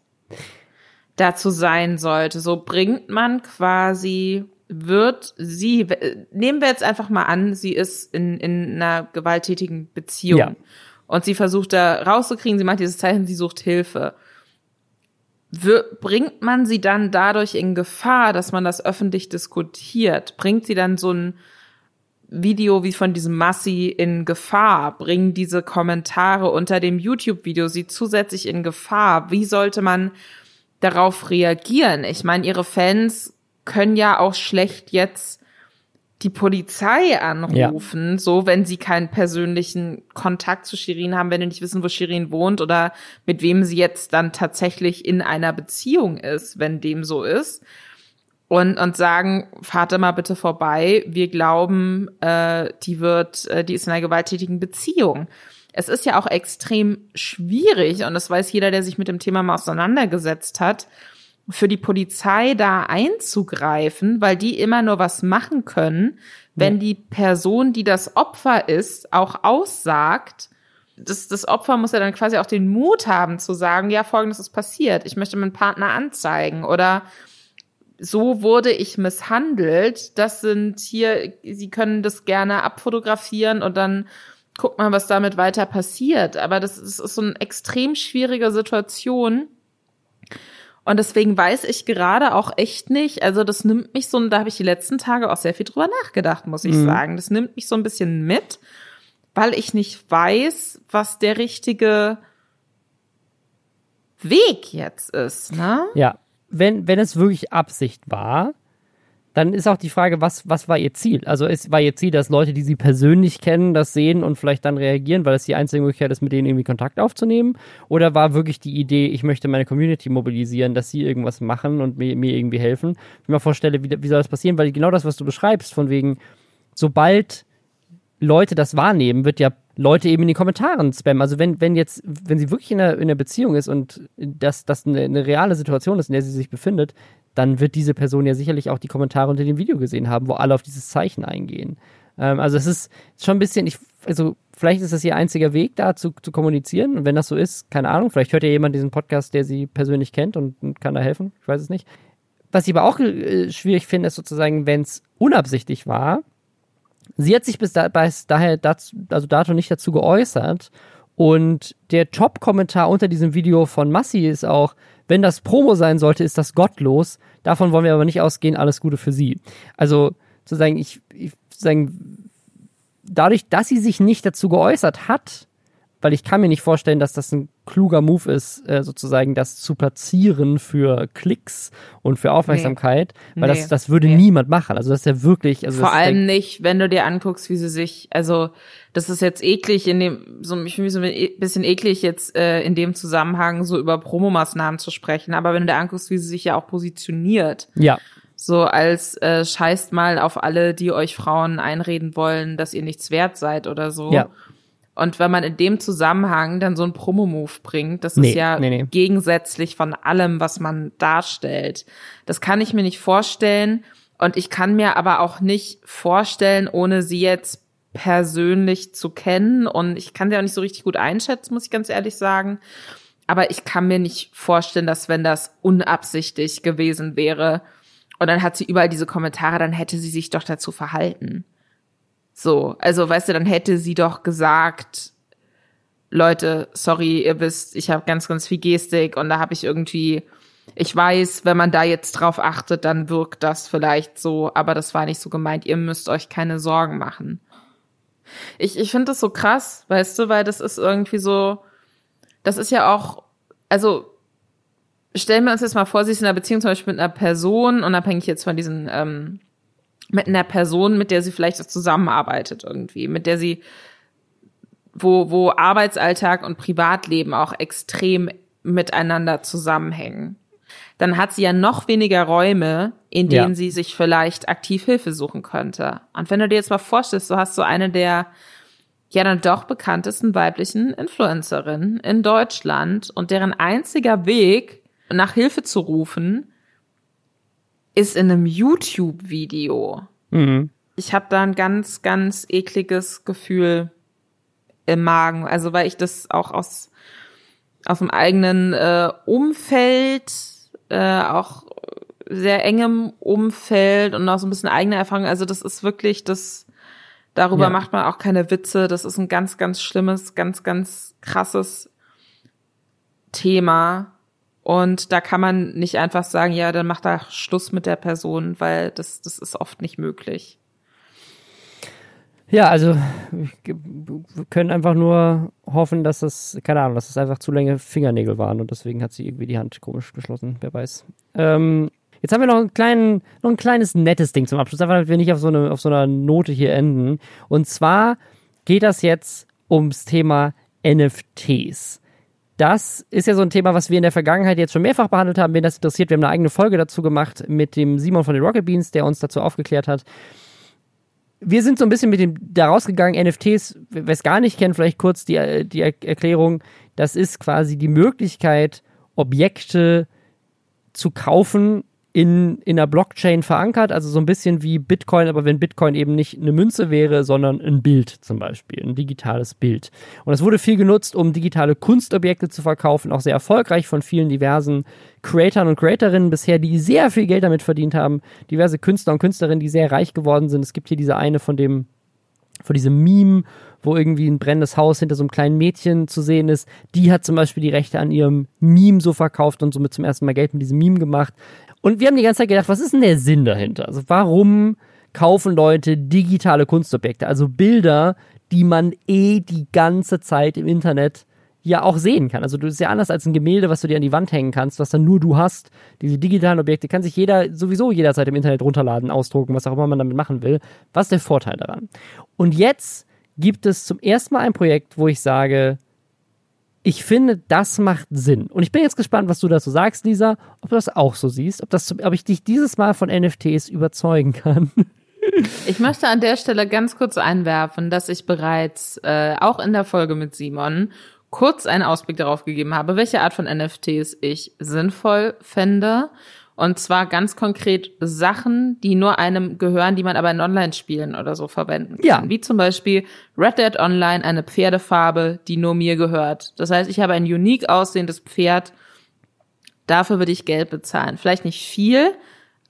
[SPEAKER 1] dazu sein sollte. So bringt man quasi, wird sie, nehmen wir jetzt einfach mal an, sie ist in, in einer gewalttätigen Beziehung ja. und sie versucht da rauszukriegen, sie macht dieses Zeichen, sie sucht Hilfe. Wir, bringt man sie dann dadurch in Gefahr, dass man das öffentlich diskutiert? Bringt sie dann so ein Video wie von diesem Massi in Gefahr? Bringen diese Kommentare unter dem YouTube-Video sie zusätzlich in Gefahr? Wie sollte man darauf reagieren? Ich meine, ihre Fans können ja auch schlecht jetzt die Polizei anrufen, ja. so wenn sie keinen persönlichen Kontakt zu Shirin haben, wenn sie nicht wissen, wo Shirin wohnt oder mit wem sie jetzt dann tatsächlich in einer Beziehung ist, wenn dem so ist. Und, und sagen, fahrt mal bitte vorbei, wir glauben, äh, die wird, äh, die ist in einer gewalttätigen Beziehung. Es ist ja auch extrem schwierig, und das weiß jeder, der sich mit dem Thema mal auseinandergesetzt hat, für die Polizei da einzugreifen, weil die immer nur was machen können, wenn ja. die Person, die das Opfer ist, auch aussagt. Das, das Opfer muss ja dann quasi auch den Mut haben zu sagen, ja, folgendes ist passiert. Ich möchte meinen Partner anzeigen oder so wurde ich misshandelt. Das sind hier, Sie können das gerne abfotografieren und dann guckt mal, was damit weiter passiert. Aber das ist, ist so eine extrem schwierige Situation und deswegen weiß ich gerade auch echt nicht, also das nimmt mich so, da habe ich die letzten Tage auch sehr viel drüber nachgedacht, muss ich mhm. sagen. Das nimmt mich so ein bisschen mit, weil ich nicht weiß, was der richtige Weg jetzt ist, ne?
[SPEAKER 2] Ja, wenn, wenn es wirklich Absicht war, dann ist auch die Frage, was, was war ihr Ziel? Also ist, war ihr Ziel, dass Leute, die sie persönlich kennen, das sehen und vielleicht dann reagieren, weil es die einzige Möglichkeit ist, mit denen irgendwie Kontakt aufzunehmen? Oder war wirklich die Idee, ich möchte meine Community mobilisieren, dass sie irgendwas machen und mir, mir irgendwie helfen? Ich mir vorstelle, wie, wie soll das passieren? Weil genau das, was du beschreibst, von wegen, sobald Leute das wahrnehmen, wird ja Leute eben in den Kommentaren spammen. Also wenn, wenn jetzt, wenn sie wirklich in einer, in einer Beziehung ist und das, das eine, eine reale Situation ist, in der sie sich befindet, dann wird diese Person ja sicherlich auch die Kommentare unter dem Video gesehen haben, wo alle auf dieses Zeichen eingehen. Ähm, also es ist schon ein bisschen, ich, also vielleicht ist das ihr einziger Weg, da zu, zu kommunizieren. Und wenn das so ist, keine Ahnung, vielleicht hört ja jemand diesen Podcast, der sie persönlich kennt und, und kann da helfen. Ich weiß es nicht. Was ich aber auch äh, schwierig finde, ist sozusagen, wenn es unabsichtlich war. Sie hat sich bis, da, bis daher dazu, also dato nicht dazu geäußert. Und der Top-Kommentar unter diesem Video von Massi ist auch, wenn das Promo sein sollte, ist das gottlos. Davon wollen wir aber nicht ausgehen. Alles Gute für sie. Also sozusagen, ich, ich sozusagen, dadurch, dass sie sich nicht dazu geäußert hat, weil ich kann mir nicht vorstellen, dass das ein kluger Move ist, äh, sozusagen das zu platzieren für Klicks und für Aufmerksamkeit, nee. weil nee. das, das würde nee. niemand machen. Also das ist ja wirklich. Also
[SPEAKER 1] Vor allem nicht, wenn du dir anguckst, wie sie sich, also das ist jetzt eklig in dem, so ich finde so ein bisschen eklig jetzt äh, in dem Zusammenhang so über Promomaßnahmen zu sprechen, aber wenn du dir anguckst, wie sie sich ja auch positioniert.
[SPEAKER 2] Ja.
[SPEAKER 1] So als äh, scheißt mal auf alle, die euch Frauen einreden wollen, dass ihr nichts wert seid oder so.
[SPEAKER 2] Ja
[SPEAKER 1] und wenn man in dem Zusammenhang dann so einen Promo-Move bringt, das nee, ist ja nee, nee. gegensätzlich von allem, was man darstellt. Das kann ich mir nicht vorstellen. Und ich kann mir aber auch nicht vorstellen, ohne sie jetzt persönlich zu kennen. Und ich kann sie auch nicht so richtig gut einschätzen, muss ich ganz ehrlich sagen. Aber ich kann mir nicht vorstellen, dass wenn das unabsichtlich gewesen wäre und dann hat sie überall diese Kommentare, dann hätte sie sich doch dazu verhalten. So, also weißt du, dann hätte sie doch gesagt, Leute, sorry, ihr wisst, ich habe ganz, ganz viel Gestik und da habe ich irgendwie, ich weiß, wenn man da jetzt drauf achtet, dann wirkt das vielleicht so, aber das war nicht so gemeint, ihr müsst euch keine Sorgen machen. Ich, ich finde das so krass, weißt du, weil das ist irgendwie so, das ist ja auch, also stellen wir uns jetzt mal vor, sie ist in einer Beziehung zum Beispiel mit einer Person, unabhängig jetzt von diesen ähm, mit einer Person, mit der sie vielleicht zusammenarbeitet irgendwie, mit der sie, wo, wo Arbeitsalltag und Privatleben auch extrem miteinander zusammenhängen. Dann hat sie ja noch weniger Räume, in denen ja. sie sich vielleicht aktiv Hilfe suchen könnte. Und wenn du dir jetzt mal vorstellst, du hast so eine der ja dann doch bekanntesten weiblichen Influencerinnen in Deutschland und deren einziger Weg, nach Hilfe zu rufen, ist in einem YouTube-Video. Mhm. Ich habe da ein ganz, ganz ekliges Gefühl im Magen. Also weil ich das auch aus, aus dem eigenen äh, Umfeld, äh, auch sehr engem Umfeld und auch so ein bisschen eigene Erfahrung. Also das ist wirklich das, darüber ja. macht man auch keine Witze. Das ist ein ganz, ganz schlimmes, ganz, ganz krasses Thema. Und da kann man nicht einfach sagen, ja, dann macht er Schluss mit der Person, weil das, das ist oft nicht möglich.
[SPEAKER 2] Ja, also wir können einfach nur hoffen, dass es, keine Ahnung, dass es einfach zu lange Fingernägel waren und deswegen hat sie irgendwie die Hand komisch geschlossen, wer weiß. Ähm, Jetzt haben wir noch, einen kleinen, noch ein kleines nettes Ding zum Abschluss, einfach damit wir nicht auf so, eine, auf so einer Note hier enden. Und zwar geht das jetzt ums Thema NFTs. Das ist ja so ein Thema, was wir in der Vergangenheit jetzt schon mehrfach behandelt haben. Wen das interessiert, wir haben eine eigene Folge dazu gemacht mit dem Simon von den Rocket Beans, der uns dazu aufgeklärt hat. Wir sind so ein bisschen mit dem da rausgegangen, NFTs, wer es gar nicht kennt, vielleicht kurz die, die Erklärung. Das ist quasi die Möglichkeit, Objekte zu kaufen, in, in der Blockchain verankert, also so ein bisschen wie Bitcoin, aber wenn Bitcoin eben nicht eine Münze wäre, sondern ein Bild zum Beispiel, ein digitales Bild. Und das wurde viel genutzt, um digitale Kunstobjekte zu verkaufen, auch sehr erfolgreich von vielen diversen Creatoren und Creatorinnen bisher, die sehr viel Geld damit verdient haben, diverse Künstler und Künstlerinnen, die sehr reich geworden sind. Es gibt hier diese eine von dem, von diesem Meme, wo irgendwie ein brennendes Haus hinter so einem kleinen Mädchen zu sehen ist. Die hat zum Beispiel die Rechte an ihrem Meme so verkauft und somit zum ersten Mal Geld mit diesem Meme gemacht. Und wir haben die ganze Zeit gedacht, was ist denn der Sinn dahinter? Also warum kaufen Leute digitale Kunstobjekte, also Bilder, die man eh die ganze Zeit im Internet ja auch sehen kann. Also du ist ja anders als ein Gemälde, was du dir an die Wand hängen kannst, was dann nur du hast. Diese digitalen Objekte kann sich jeder sowieso jederzeit im Internet runterladen, ausdrucken, was auch immer man damit machen will. Was ist der Vorteil daran? Und jetzt gibt es zum ersten Mal ein Projekt, wo ich sage, ich finde, das macht Sinn. Und ich bin jetzt gespannt, was du dazu sagst, Lisa, ob du das auch so siehst, ob, das, ob ich dich dieses Mal von NFTs überzeugen kann. (laughs)
[SPEAKER 1] Ich möchte an der Stelle ganz kurz einwerfen, dass ich bereits äh, auch in der Folge mit Simon kurz einen Ausblick darauf gegeben habe, welche Art von NFTs ich sinnvoll fände und zwar ganz konkret Sachen, die nur einem gehören, die man aber in Online-Spielen oder so verwenden kann. Ja. Wie zum Beispiel Red Dead Online, eine Pferdefarbe, die nur mir gehört. Das heißt, ich habe ein unique aussehendes Pferd. Dafür würde ich Geld bezahlen. Vielleicht nicht viel,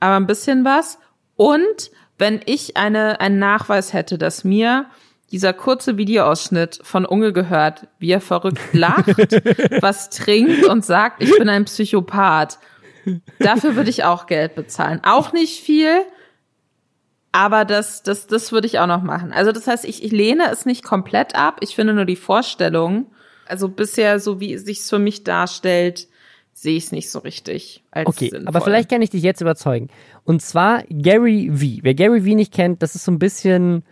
[SPEAKER 1] aber ein bisschen was. Und wenn ich eine, einen Nachweis hätte, dass mir dieser kurze Videoausschnitt von Unge gehört, wie er verrückt lacht, (laughs) was trinkt und sagt, ich bin ein Psychopath Dafür würde ich auch Geld bezahlen. Auch nicht viel, aber das, das, das würde ich auch noch machen. Also das heißt, ich, ich lehne es nicht komplett ab. Ich finde nur die Vorstellung, also bisher, so wie es sich für mich darstellt, sehe ich es nicht so richtig
[SPEAKER 2] Okay, sinnvoll. aber vielleicht kann ich dich jetzt überzeugen. Und zwar Gary V. Wer Gary V nicht kennt, das ist so ein bisschen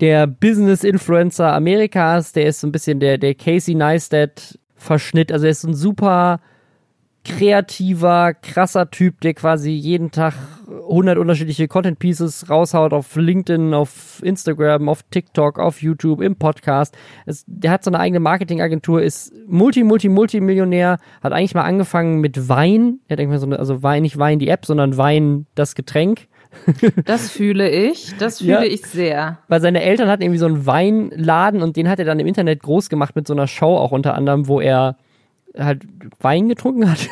[SPEAKER 2] der Business-Influencer Amerikas. Der ist so ein bisschen der, der Casey Neistat-Verschnitt. Also er ist ein super kreativer, krasser Typ, der quasi jeden Tag 100 unterschiedliche Content Pieces raushaut auf LinkedIn, auf Instagram, auf TikTok, auf YouTube, im Podcast. Es, der hat so eine eigene Marketingagentur, ist Multi, Multi, Multimillionär, hat eigentlich mal angefangen mit Wein. Er denkt mal so eine, also Wein, nicht Wein die App, sondern Wein das Getränk.
[SPEAKER 1] Das fühle ich, das fühle ja, ich sehr.
[SPEAKER 2] Weil seine Eltern hatten irgendwie so einen Weinladen und den hat er dann im Internet groß gemacht mit so einer Show auch unter anderem, wo er halt Wein getrunken hat.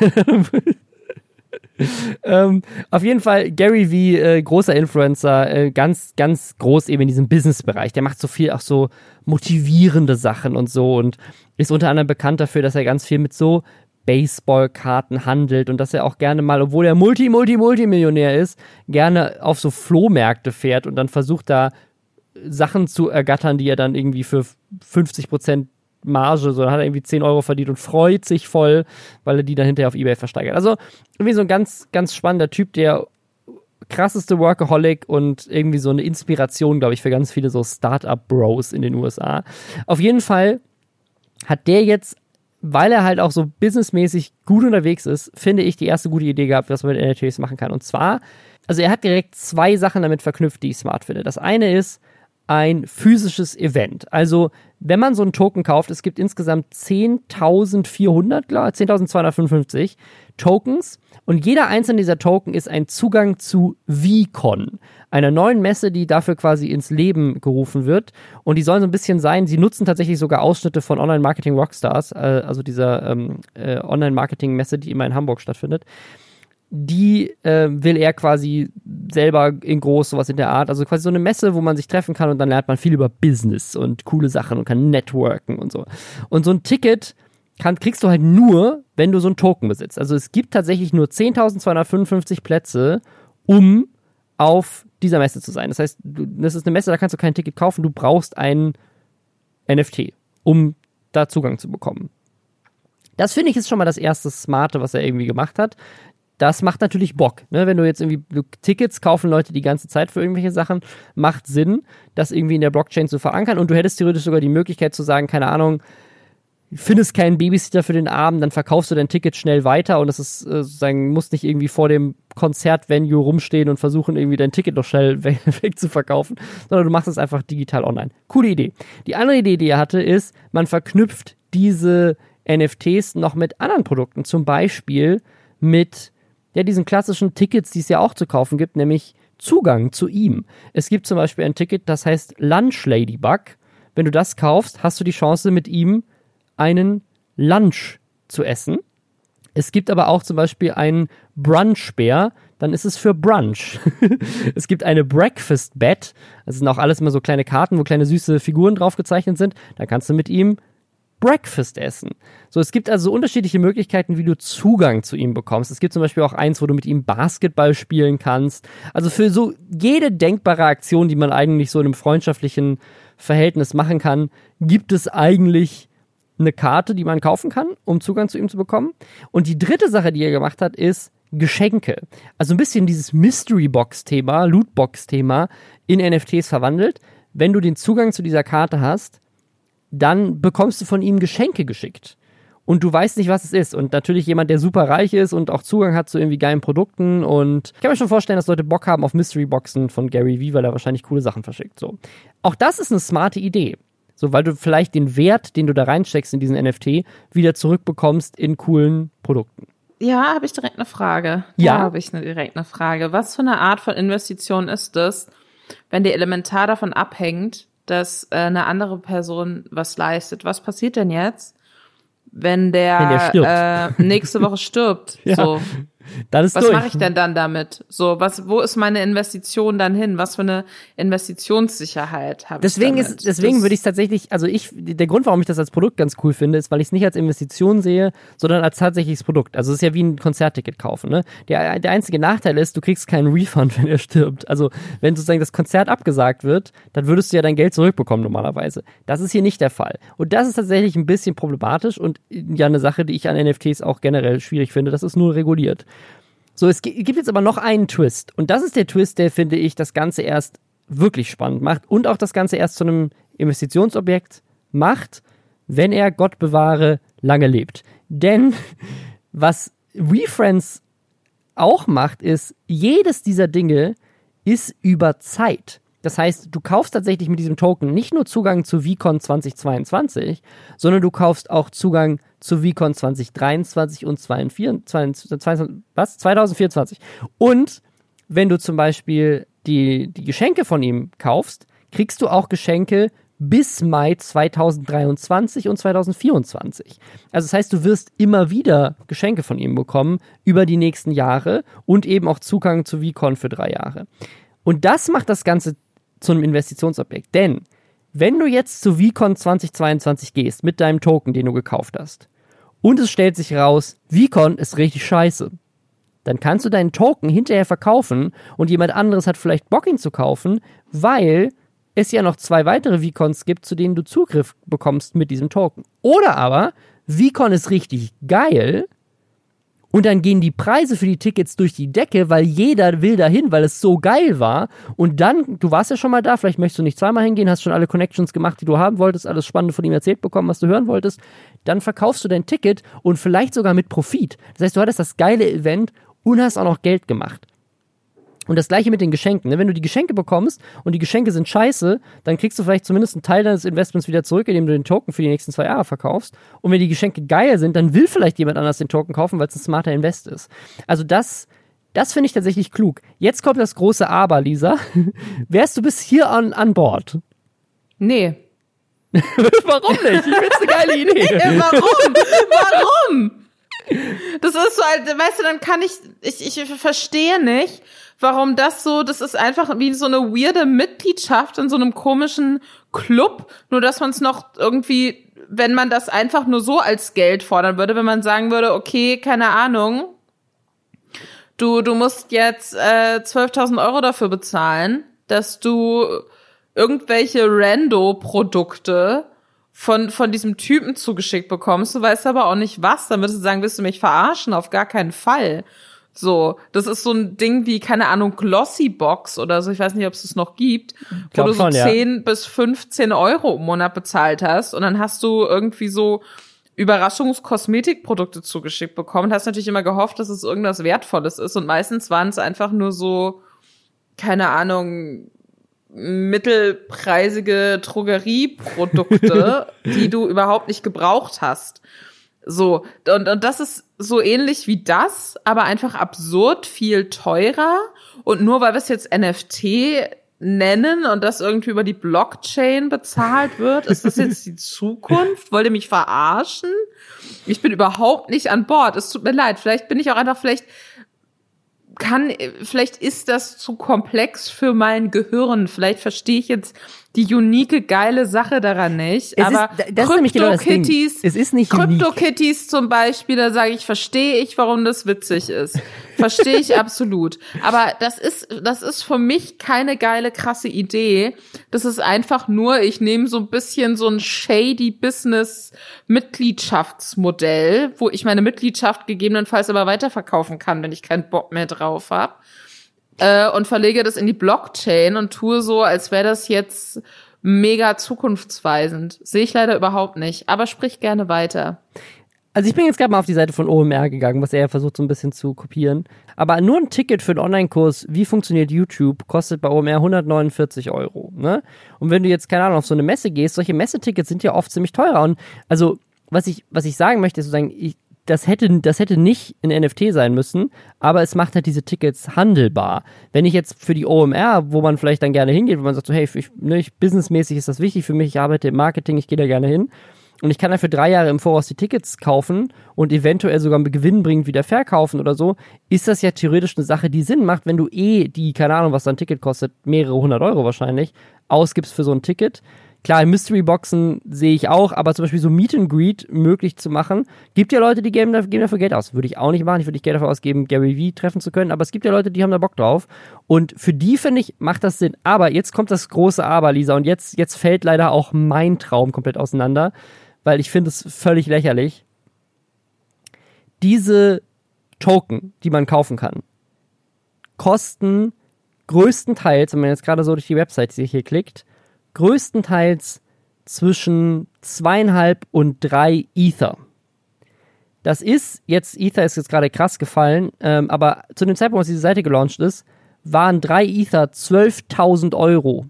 [SPEAKER 2] (laughs) ähm, auf jeden Fall Gary V, äh, großer Influencer, äh, ganz, ganz groß eben in diesem Business-Bereich. Der macht so viel auch so motivierende Sachen und so und ist unter anderem bekannt dafür, dass er ganz viel mit so Baseballkarten handelt und dass er auch gerne mal, obwohl er Multi, Multi, Multimillionär ist, gerne auf so Flohmärkte fährt und dann versucht da Sachen zu ergattern, die er dann irgendwie für 50 Prozent Marge, sondern hat er irgendwie 10 Euro verdient und freut sich voll, weil er die dann hinterher auf Ebay versteigert. Also irgendwie so ein ganz, ganz spannender Typ, der krasseste Workaholic und irgendwie so eine Inspiration, glaube ich, für ganz viele so Startup-Bros in den USA. Auf jeden Fall hat der jetzt, weil er halt auch so businessmäßig gut unterwegs ist, finde ich die erste gute Idee gehabt, was man mit NFTs machen kann. Und zwar, also er hat direkt zwei Sachen damit verknüpft, die ich smart finde. Das eine ist, ein physisches Event. Also, wenn man so einen Token kauft, es gibt insgesamt 10.400, 10.255 Tokens und jeder einzelne dieser Token ist ein Zugang zu VCon, einer neuen Messe, die dafür quasi ins Leben gerufen wird. Und die sollen so ein bisschen sein, sie nutzen tatsächlich sogar Ausschnitte von Online-Marketing Rockstars, äh, also dieser ähm, äh, Online-Marketing-Messe, die immer in Hamburg stattfindet die äh, will er quasi selber in groß, sowas in der Art. Also quasi so eine Messe, wo man sich treffen kann und dann lernt man viel über Business und coole Sachen und kann networken und so. Und so ein Ticket kann, kriegst du halt nur, wenn du so ein Token besitzt. Also es gibt tatsächlich nur 10.255 Plätze, um auf dieser Messe zu sein. Das heißt, du, das ist eine Messe, da kannst du kein Ticket kaufen, du brauchst ein NFT, um da Zugang zu bekommen. Das finde ich ist schon mal das erste Smarte, was er irgendwie gemacht hat das macht natürlich Bock. Ne? Wenn du jetzt irgendwie du, Tickets kaufen Leute die ganze Zeit für irgendwelche Sachen, macht Sinn, das irgendwie in der Blockchain zu verankern. Und du hättest theoretisch sogar die Möglichkeit zu sagen, keine Ahnung, findest keinen Babysitter für den Abend, dann verkaufst du dein Ticket schnell weiter und es ist äh, sozusagen, musst nicht irgendwie vor dem Konzertvenue rumstehen und versuchen irgendwie dein Ticket noch schnell (laughs) weg, weg zu verkaufen, sondern du machst es einfach digital online. Coole Idee. Die andere Idee, die er hatte, ist, man verknüpft diese NFTs noch mit anderen Produkten, zum Beispiel mit ja, diesen klassischen Tickets, die es ja auch zu kaufen gibt, nämlich Zugang zu ihm. Es gibt zum Beispiel ein Ticket, das heißt Lunch Ladybug. Wenn du das kaufst, hast du die Chance, mit ihm einen Lunch zu essen. Es gibt aber auch zum Beispiel einen Brunch-Bär, dann ist es für Brunch. (laughs) es gibt eine Breakfast Bed, das sind auch alles immer so kleine Karten, wo kleine süße Figuren drauf gezeichnet sind. Da kannst du mit ihm Breakfast essen. So, es gibt also unterschiedliche Möglichkeiten, wie du Zugang zu ihm bekommst. Es gibt zum Beispiel auch eins, wo du mit ihm Basketball spielen kannst. Also für so jede denkbare Aktion, die man eigentlich so in einem freundschaftlichen Verhältnis machen kann, gibt es eigentlich eine Karte, die man kaufen kann, um Zugang zu ihm zu bekommen. Und die dritte Sache, die er gemacht hat, ist Geschenke. Also ein bisschen dieses Mystery Box Thema, Lootbox Thema in NFTs verwandelt. Wenn du den Zugang zu dieser Karte hast, dann bekommst du von ihm Geschenke geschickt. Und du weißt nicht, was es ist. Und natürlich jemand, der super reich ist und auch Zugang hat zu irgendwie geilen Produkten. Und ich kann mir schon vorstellen, dass Leute Bock haben auf Mystery-Boxen von Gary Vee, weil er wahrscheinlich coole Sachen verschickt. So. Auch das ist eine smarte Idee. So, weil du vielleicht den Wert, den du da reinsteckst in diesen NFT, wieder zurückbekommst in coolen Produkten.
[SPEAKER 1] Ja, habe ich direkt eine Frage.
[SPEAKER 2] Ja,
[SPEAKER 1] habe ich eine, direkt eine Frage. Was für eine Art von Investition ist das, wenn der elementar davon abhängt, dass äh, eine andere Person was leistet. Was passiert denn jetzt, wenn der,
[SPEAKER 2] wenn der.
[SPEAKER 1] Äh, nächste Woche stirbt? (laughs)
[SPEAKER 2] ja.
[SPEAKER 1] So.
[SPEAKER 2] Dann ist
[SPEAKER 1] was mache ich denn dann damit? So, was, wo ist meine Investition dann hin? Was für eine Investitionssicherheit habe ich
[SPEAKER 2] Deswegen
[SPEAKER 1] damit?
[SPEAKER 2] ist, deswegen
[SPEAKER 1] Das-
[SPEAKER 2] würde ich tatsächlich, also ich, der Grund, warum ich das als Produkt ganz cool finde, ist, weil ich es nicht als Investition sehe, sondern als tatsächliches Produkt. Also es ist ja wie ein Konzertticket kaufen. Ne? Der, der einzige Nachteil ist, du kriegst keinen Refund, wenn er stirbt. Also wenn sozusagen das Konzert abgesagt wird, dann würdest du ja dein Geld zurückbekommen normalerweise. Das ist hier nicht der Fall. Und das ist tatsächlich ein bisschen problematisch und ja eine Sache, die ich an NFTs auch generell schwierig finde. Das ist nur reguliert. So, es gi- gibt jetzt aber noch einen Twist. Und das ist der Twist, der, finde ich, das Ganze erst wirklich spannend macht und auch das Ganze erst zu einem Investitionsobjekt macht, wenn er, Gott bewahre, lange lebt. Denn (laughs) was WeFriends auch macht, ist, jedes dieser Dinge ist über Zeit. Das heißt, du kaufst tatsächlich mit diesem Token nicht nur Zugang zu VCon 2022, sondern du kaufst auch Zugang zu VCon 2023 und 22, 22, was? 2024. Und wenn du zum Beispiel die, die Geschenke von ihm kaufst, kriegst du auch Geschenke bis Mai 2023 und 2024. Also das heißt, du wirst immer wieder Geschenke von ihm bekommen über die nächsten Jahre und eben auch Zugang zu VCon für drei Jahre. Und das macht das Ganze zu einem Investitionsobjekt. Denn wenn du jetzt zu VCon 2022 gehst mit deinem Token, den du gekauft hast, und es stellt sich raus, VCon ist richtig scheiße, dann kannst du deinen Token hinterher verkaufen und jemand anderes hat vielleicht Bock, ihn zu kaufen, weil es ja noch zwei weitere VCons gibt, zu denen du Zugriff bekommst mit diesem Token. Oder aber, VCon ist richtig geil und dann gehen die Preise für die Tickets durch die Decke, weil jeder will dahin, weil es so geil war. Und dann, du warst ja schon mal da, vielleicht möchtest du nicht zweimal hingehen, hast schon alle Connections gemacht, die du haben wolltest, alles Spannende von ihm erzählt bekommen, was du hören wolltest. Dann verkaufst du dein Ticket und vielleicht sogar mit Profit. Das heißt, du hattest das geile Event und hast auch noch Geld gemacht. Und das gleiche mit den Geschenken. Ne? Wenn du die Geschenke bekommst und die Geschenke sind scheiße, dann kriegst du vielleicht zumindest einen Teil deines Investments wieder zurück, indem du den Token für die nächsten zwei Jahre verkaufst. Und wenn die Geschenke geil sind, dann will vielleicht jemand anders den Token kaufen, weil es ein smarter Invest ist. Also das, das finde ich tatsächlich klug. Jetzt kommt das große Aber, Lisa. (laughs) Wärst du bis hier an, an Bord?
[SPEAKER 1] Nee. (laughs)
[SPEAKER 2] Warum nicht? Ich finde es eine geile Idee. (laughs)
[SPEAKER 1] Äh, warum? warum? Das ist so, halt, weißt du, dann kann ich, ich, ich verstehe nicht, warum das so, das ist einfach wie so eine weirde Mitgliedschaft in so einem komischen Club, nur dass man es noch irgendwie, wenn man das einfach nur so als Geld fordern würde, wenn man sagen würde, okay, keine Ahnung, du, du musst jetzt äh, 12.000 Euro dafür bezahlen, dass du irgendwelche Rando-Produkte von, von diesem Typen zugeschickt bekommst. Du weißt aber auch nicht was. Dann würdest du sagen, willst du mich verarschen? Auf gar keinen Fall. So, das ist so ein Ding wie, keine Ahnung, Glossy Box oder so, ich weiß nicht, ob es das noch gibt, wo du so schon, 10 ja. bis 15 Euro im Monat bezahlt hast und dann hast du irgendwie so Überraschungskosmetikprodukte zugeschickt bekommen. Hast natürlich immer gehofft, dass es irgendwas Wertvolles ist und meistens waren es einfach nur so, keine Ahnung, mittelpreisige Drogerieprodukte, (laughs) die du überhaupt nicht gebraucht hast. So, und, und das ist so ähnlich wie das, aber einfach absurd viel teurer. Und nur weil wir es jetzt NFT nennen und das irgendwie über die Blockchain bezahlt wird, ist das jetzt die (laughs) Zukunft? Wollt ihr mich verarschen? Ich bin überhaupt nicht an Bord. Es tut mir leid. Vielleicht bin ich auch einfach, vielleicht kann, vielleicht ist das zu komplex für mein Gehirn. Vielleicht verstehe ich jetzt die unique geile Sache daran nicht. Es aber
[SPEAKER 2] Crypto-Kitties,
[SPEAKER 1] es ist nicht Crypto-Kitties zum Beispiel, da sage ich, verstehe ich, warum das witzig ist. Verstehe ich (laughs) absolut. Aber das ist, das ist für mich keine geile, krasse Idee. Das ist einfach nur, ich nehme so ein bisschen so ein shady Business Mitgliedschaftsmodell, wo ich meine Mitgliedschaft gegebenenfalls aber weiterverkaufen kann, wenn ich keinen Bock mehr drauf habe äh, und verlege das in die Blockchain und tue so, als wäre das jetzt mega zukunftsweisend. Sehe ich leider überhaupt nicht, aber sprich gerne weiter.
[SPEAKER 2] Also ich bin jetzt gerade mal auf die Seite von OMR gegangen, was er versucht so ein bisschen zu kopieren. Aber nur ein Ticket für einen Online-Kurs, wie funktioniert YouTube, kostet bei OMR 149 Euro. Ne? Und wenn du jetzt, keine Ahnung, auf so eine Messe gehst, solche Messetickets sind ja oft ziemlich teurer. Und also, was ich, was ich sagen möchte, ist sozusagen, ich, das hätte, das hätte nicht ein NFT sein müssen, aber es macht halt diese Tickets handelbar. Wenn ich jetzt für die OMR, wo man vielleicht dann gerne hingeht, wo man sagt so, hey, ich, ne, ich, businessmäßig ist das wichtig für mich, ich arbeite im Marketing, ich gehe da gerne hin. Und ich kann dann für drei Jahre im Voraus die Tickets kaufen und eventuell sogar mit Gewinn bringend wieder verkaufen oder so, ist das ja theoretisch eine Sache, die Sinn macht, wenn du eh die, keine Ahnung, was so ein Ticket kostet, mehrere hundert Euro wahrscheinlich, ausgibst für so ein Ticket Klar, Mystery-Boxen sehe ich auch, aber zum Beispiel so Meet and Greet möglich zu machen. Gibt ja Leute, die geben, geben dafür Geld aus. Würde ich auch nicht machen. Ich würde nicht Geld dafür ausgeben, Gary Vee treffen zu können. Aber es gibt ja Leute, die haben da Bock drauf. Und für die, finde ich, macht das Sinn. Aber jetzt kommt das große Aber, Lisa. Und jetzt, jetzt fällt leider auch mein Traum komplett auseinander. Weil ich finde es völlig lächerlich. Diese Token, die man kaufen kann, kosten größtenteils, wenn man jetzt gerade so durch die Website hier klickt, größtenteils zwischen zweieinhalb und drei Ether. Das ist jetzt, Ether ist jetzt gerade krass gefallen, ähm, aber zu dem Zeitpunkt, als diese Seite gelauncht ist, waren drei Ether 12.000 Euro.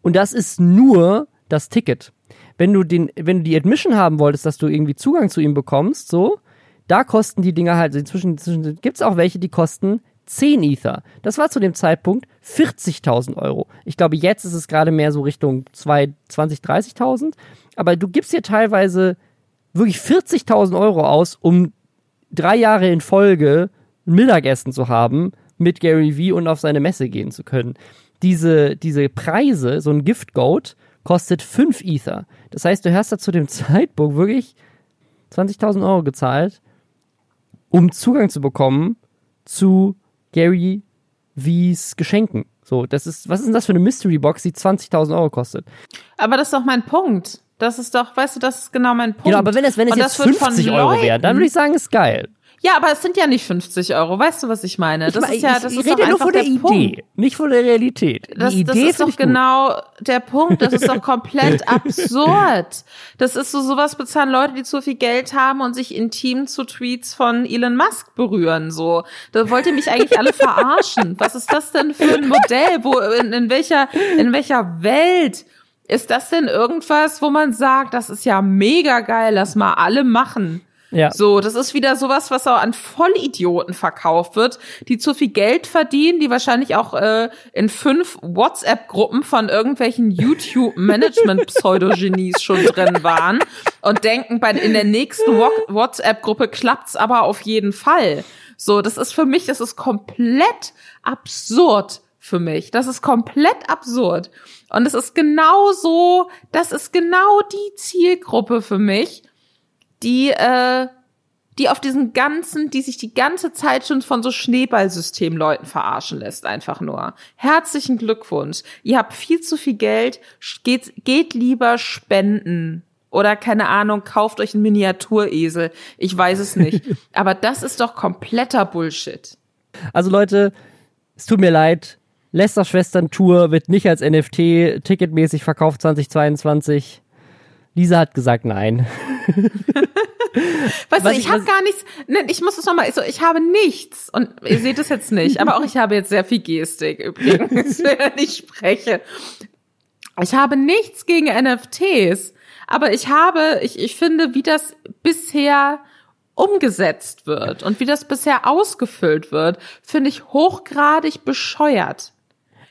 [SPEAKER 2] Und das ist nur das Ticket. Wenn du den, wenn du die Admission haben wolltest, dass du irgendwie Zugang zu ihm bekommst, so, da kosten die Dinger halt, inzwischen, inzwischen gibt es auch welche, die kosten 10 Ether. Das war zu dem Zeitpunkt 40.000 Euro. Ich glaube, jetzt ist es gerade mehr so Richtung 20, 30.000. Aber du gibst dir teilweise wirklich 40.000 Euro aus, um drei Jahre in Folge Mittagessen zu haben mit Gary Vee und auf seine Messe gehen zu können. Diese, diese Preise, so ein Gift Goat, kostet 5 Ether. Das heißt, du hast da zu dem (laughs) Zeitpunkt wirklich 20.000 Euro gezahlt, um Zugang zu bekommen zu Gary V's Geschenken. So, das ist, was ist denn das für eine Mystery Box, die 20.000 Euro kostet?
[SPEAKER 1] Aber das ist doch mein Punkt. Das ist doch, weißt du, das ist genau mein Punkt. Genau,
[SPEAKER 2] aber wenn es, wenn es jetzt 50 Euro wäre, dann würde ich sagen, ist geil.
[SPEAKER 1] Ja, aber es sind ja nicht 50 Euro. Weißt du, was ich meine? Das
[SPEAKER 2] ich,
[SPEAKER 1] ist ja, das
[SPEAKER 2] ich,
[SPEAKER 1] ich
[SPEAKER 2] ist rede nur von der,
[SPEAKER 1] der
[SPEAKER 2] Idee,
[SPEAKER 1] Punkt.
[SPEAKER 2] nicht von der Realität. Die
[SPEAKER 1] das,
[SPEAKER 2] Idee
[SPEAKER 1] das ist doch genau der Punkt. Das ist doch komplett (laughs) absurd. Das ist so, sowas bezahlen Leute, die zu viel Geld haben und sich intim zu Tweets von Elon Musk berühren, so. Da wollt ihr mich eigentlich alle verarschen. Was ist das denn für ein Modell? Wo, in, in welcher, in welcher Welt ist das denn irgendwas, wo man sagt, das ist ja mega geil, lass mal alle machen?
[SPEAKER 2] Ja.
[SPEAKER 1] So, das ist wieder sowas, was auch an Vollidioten verkauft wird, die zu viel Geld verdienen, die wahrscheinlich auch äh, in fünf WhatsApp-Gruppen von irgendwelchen YouTube-Management-Pseudogenies schon drin waren und denken, bei in der nächsten WhatsApp-Gruppe klappt's aber auf jeden Fall. So, das ist für mich, das ist komplett absurd für mich. Das ist komplett absurd. Und es ist genau so, das ist genau die Zielgruppe für mich, die, äh, die auf diesen ganzen, die sich die ganze Zeit schon von so Schneeballsystemleuten verarschen lässt, einfach nur. Herzlichen Glückwunsch. Ihr habt viel zu viel Geld, geht, geht lieber spenden. Oder keine Ahnung, kauft euch einen Miniaturesel. Ich weiß es nicht. (laughs) Aber das ist doch kompletter Bullshit.
[SPEAKER 2] Also Leute, es tut mir leid. Lester Schwestern Tour wird nicht als NFT ticketmäßig verkauft 2022. Lisa hat gesagt nein. (laughs)
[SPEAKER 1] weißt was du, ich, ich habe gar nichts, ne, ich muss es nochmal, so, ich habe nichts und ihr seht es jetzt nicht, aber auch ich habe jetzt sehr viel Gestik übrigens, (laughs) wenn ich spreche. Ich habe nichts gegen NFTs, aber ich habe, ich, ich finde, wie das bisher umgesetzt wird und wie das bisher ausgefüllt wird, finde ich hochgradig bescheuert.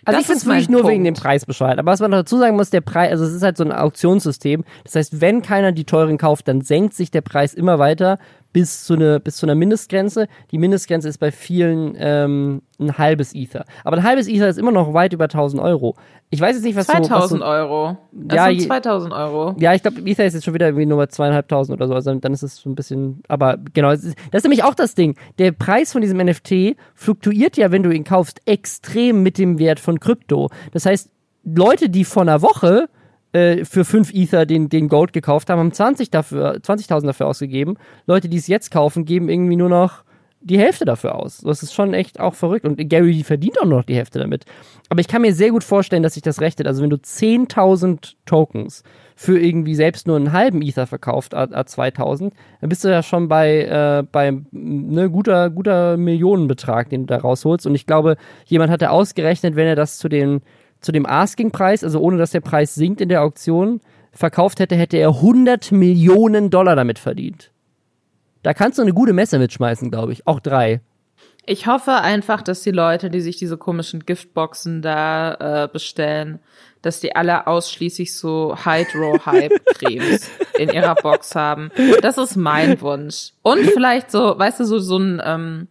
[SPEAKER 2] Also das ich finde es wirklich nur Punkt. wegen dem Preis bescheuert. Aber was man dazu sagen muss, der Preis, also es ist halt so ein Auktionssystem. Das heißt, wenn keiner die teuren kauft, dann senkt sich der Preis immer weiter bis zu, eine, bis zu einer Mindestgrenze. Die Mindestgrenze ist bei vielen ähm, ein halbes Ether. Aber ein halbes Ether ist immer noch weit über 1000 Euro. Ich weiß jetzt nicht, was
[SPEAKER 1] 2000
[SPEAKER 2] so, was so,
[SPEAKER 1] Euro. Das ja, sind 2000 Euro.
[SPEAKER 2] Ja, ich glaube, Ether ist jetzt schon wieder irgendwie nur bei zweieinhalbtausend oder so. Also dann ist es so ein bisschen, aber genau, das ist, das ist nämlich auch das Ding. Der Preis von diesem NFT fluktuiert ja, wenn du ihn kaufst, extrem mit dem Wert von Krypto. Das heißt, Leute, die vor einer Woche äh, für 5 Ether den, den Gold gekauft haben, haben 20 dafür, 20.000 dafür ausgegeben. Leute, die es jetzt kaufen, geben irgendwie nur noch die Hälfte dafür aus. Das ist schon echt auch verrückt. Und Gary verdient auch noch die Hälfte damit. Aber ich kann mir sehr gut vorstellen, dass sich das rechnet. Also wenn du 10.000 Tokens für irgendwie selbst nur einen halben Ether verkauft, a, a 2000, dann bist du ja schon bei, äh, bei ne, guter, guter Millionenbetrag, den du da rausholst. Und ich glaube, jemand hatte ausgerechnet, wenn er das zu, den, zu dem Asking-Preis, also ohne dass der Preis sinkt in der Auktion, verkauft hätte, hätte er 100 Millionen Dollar damit verdient. Da kannst du eine gute Messe mitschmeißen, glaube ich. Auch drei.
[SPEAKER 1] Ich hoffe einfach, dass die Leute, die sich diese komischen Giftboxen da äh, bestellen, dass die alle ausschließlich so Hydro-Hype-Cremes (laughs) in ihrer Box haben. Das ist mein Wunsch. Und vielleicht so, weißt du, so, so ein, ähm,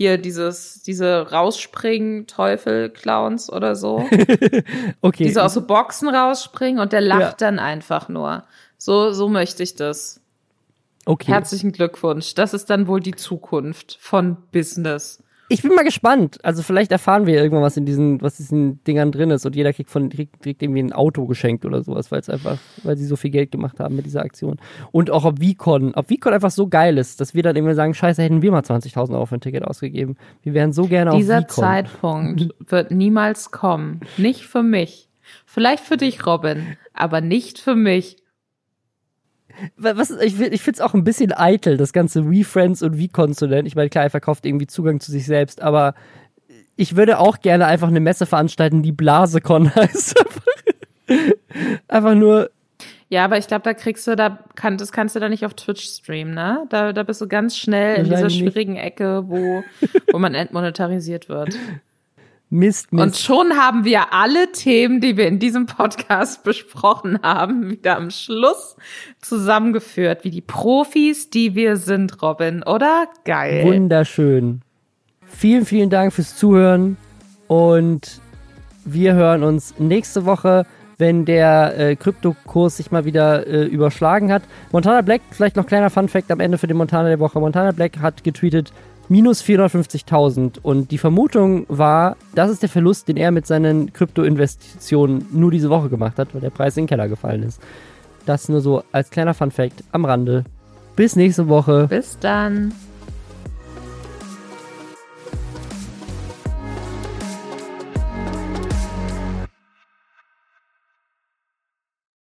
[SPEAKER 1] hier dieses, diese Rausspringen-Teufel-Clowns oder so. (laughs) okay. Die so aus so Boxen rausspringen und der lacht ja. dann einfach nur. So, so möchte ich das. Okay. Herzlichen Glückwunsch. Das ist dann wohl die Zukunft von Business.
[SPEAKER 2] Ich bin mal gespannt. Also vielleicht erfahren wir irgendwann, was in diesen, was diesen Dingern drin ist und jeder kriegt von kriegt, kriegt irgendwie ein Auto geschenkt oder sowas, weil es einfach, weil sie so viel Geld gemacht haben mit dieser Aktion. Und auch ob Vicon, ob Vicon einfach so geil ist, dass wir dann immer sagen, scheiße, hätten wir mal 20.000 Euro für ein Ticket ausgegeben. Wir wären so gerne
[SPEAKER 1] Dieser
[SPEAKER 2] auf
[SPEAKER 1] Dieser Zeitpunkt wird niemals kommen. Nicht für mich. Vielleicht für dich, Robin, aber nicht für mich
[SPEAKER 2] was, ich, ich finde es auch ein bisschen eitel, das ganze We-Friends und We-Con zu nennen. Ich meine, klar, er verkauft irgendwie Zugang zu sich selbst, aber ich würde auch gerne einfach eine Messe veranstalten, die Blasecon (laughs) heißt. einfach nur.
[SPEAKER 1] Ja, aber ich glaube, da kriegst du, da kann, das kannst du da nicht auf Twitch streamen, ne? Da, da bist du ganz schnell in dieser schwierigen. Ecke, wo, wo man entmonetarisiert wird.
[SPEAKER 2] Mist, Mist.
[SPEAKER 1] Und schon haben wir alle Themen, die wir in diesem Podcast (laughs) besprochen haben, wieder am Schluss zusammengeführt, wie die Profis, die wir sind, Robin, oder? Geil.
[SPEAKER 2] Wunderschön. Vielen, vielen Dank fürs Zuhören und wir hören uns nächste Woche, wenn der äh, Kryptokurs sich mal wieder äh, überschlagen hat. Montana Black, vielleicht noch kleiner Fun Fact am Ende für den Montana der Woche. Montana Black hat getweetet, minus 450.000. Und die Vermutung war, das ist der Verlust, den er mit seinen Krypto-Investitionen nur diese Woche gemacht hat, weil der Preis in den Keller gefallen ist. Das nur so als kleiner Fun-Fact am Rande. Bis nächste Woche.
[SPEAKER 1] Bis dann.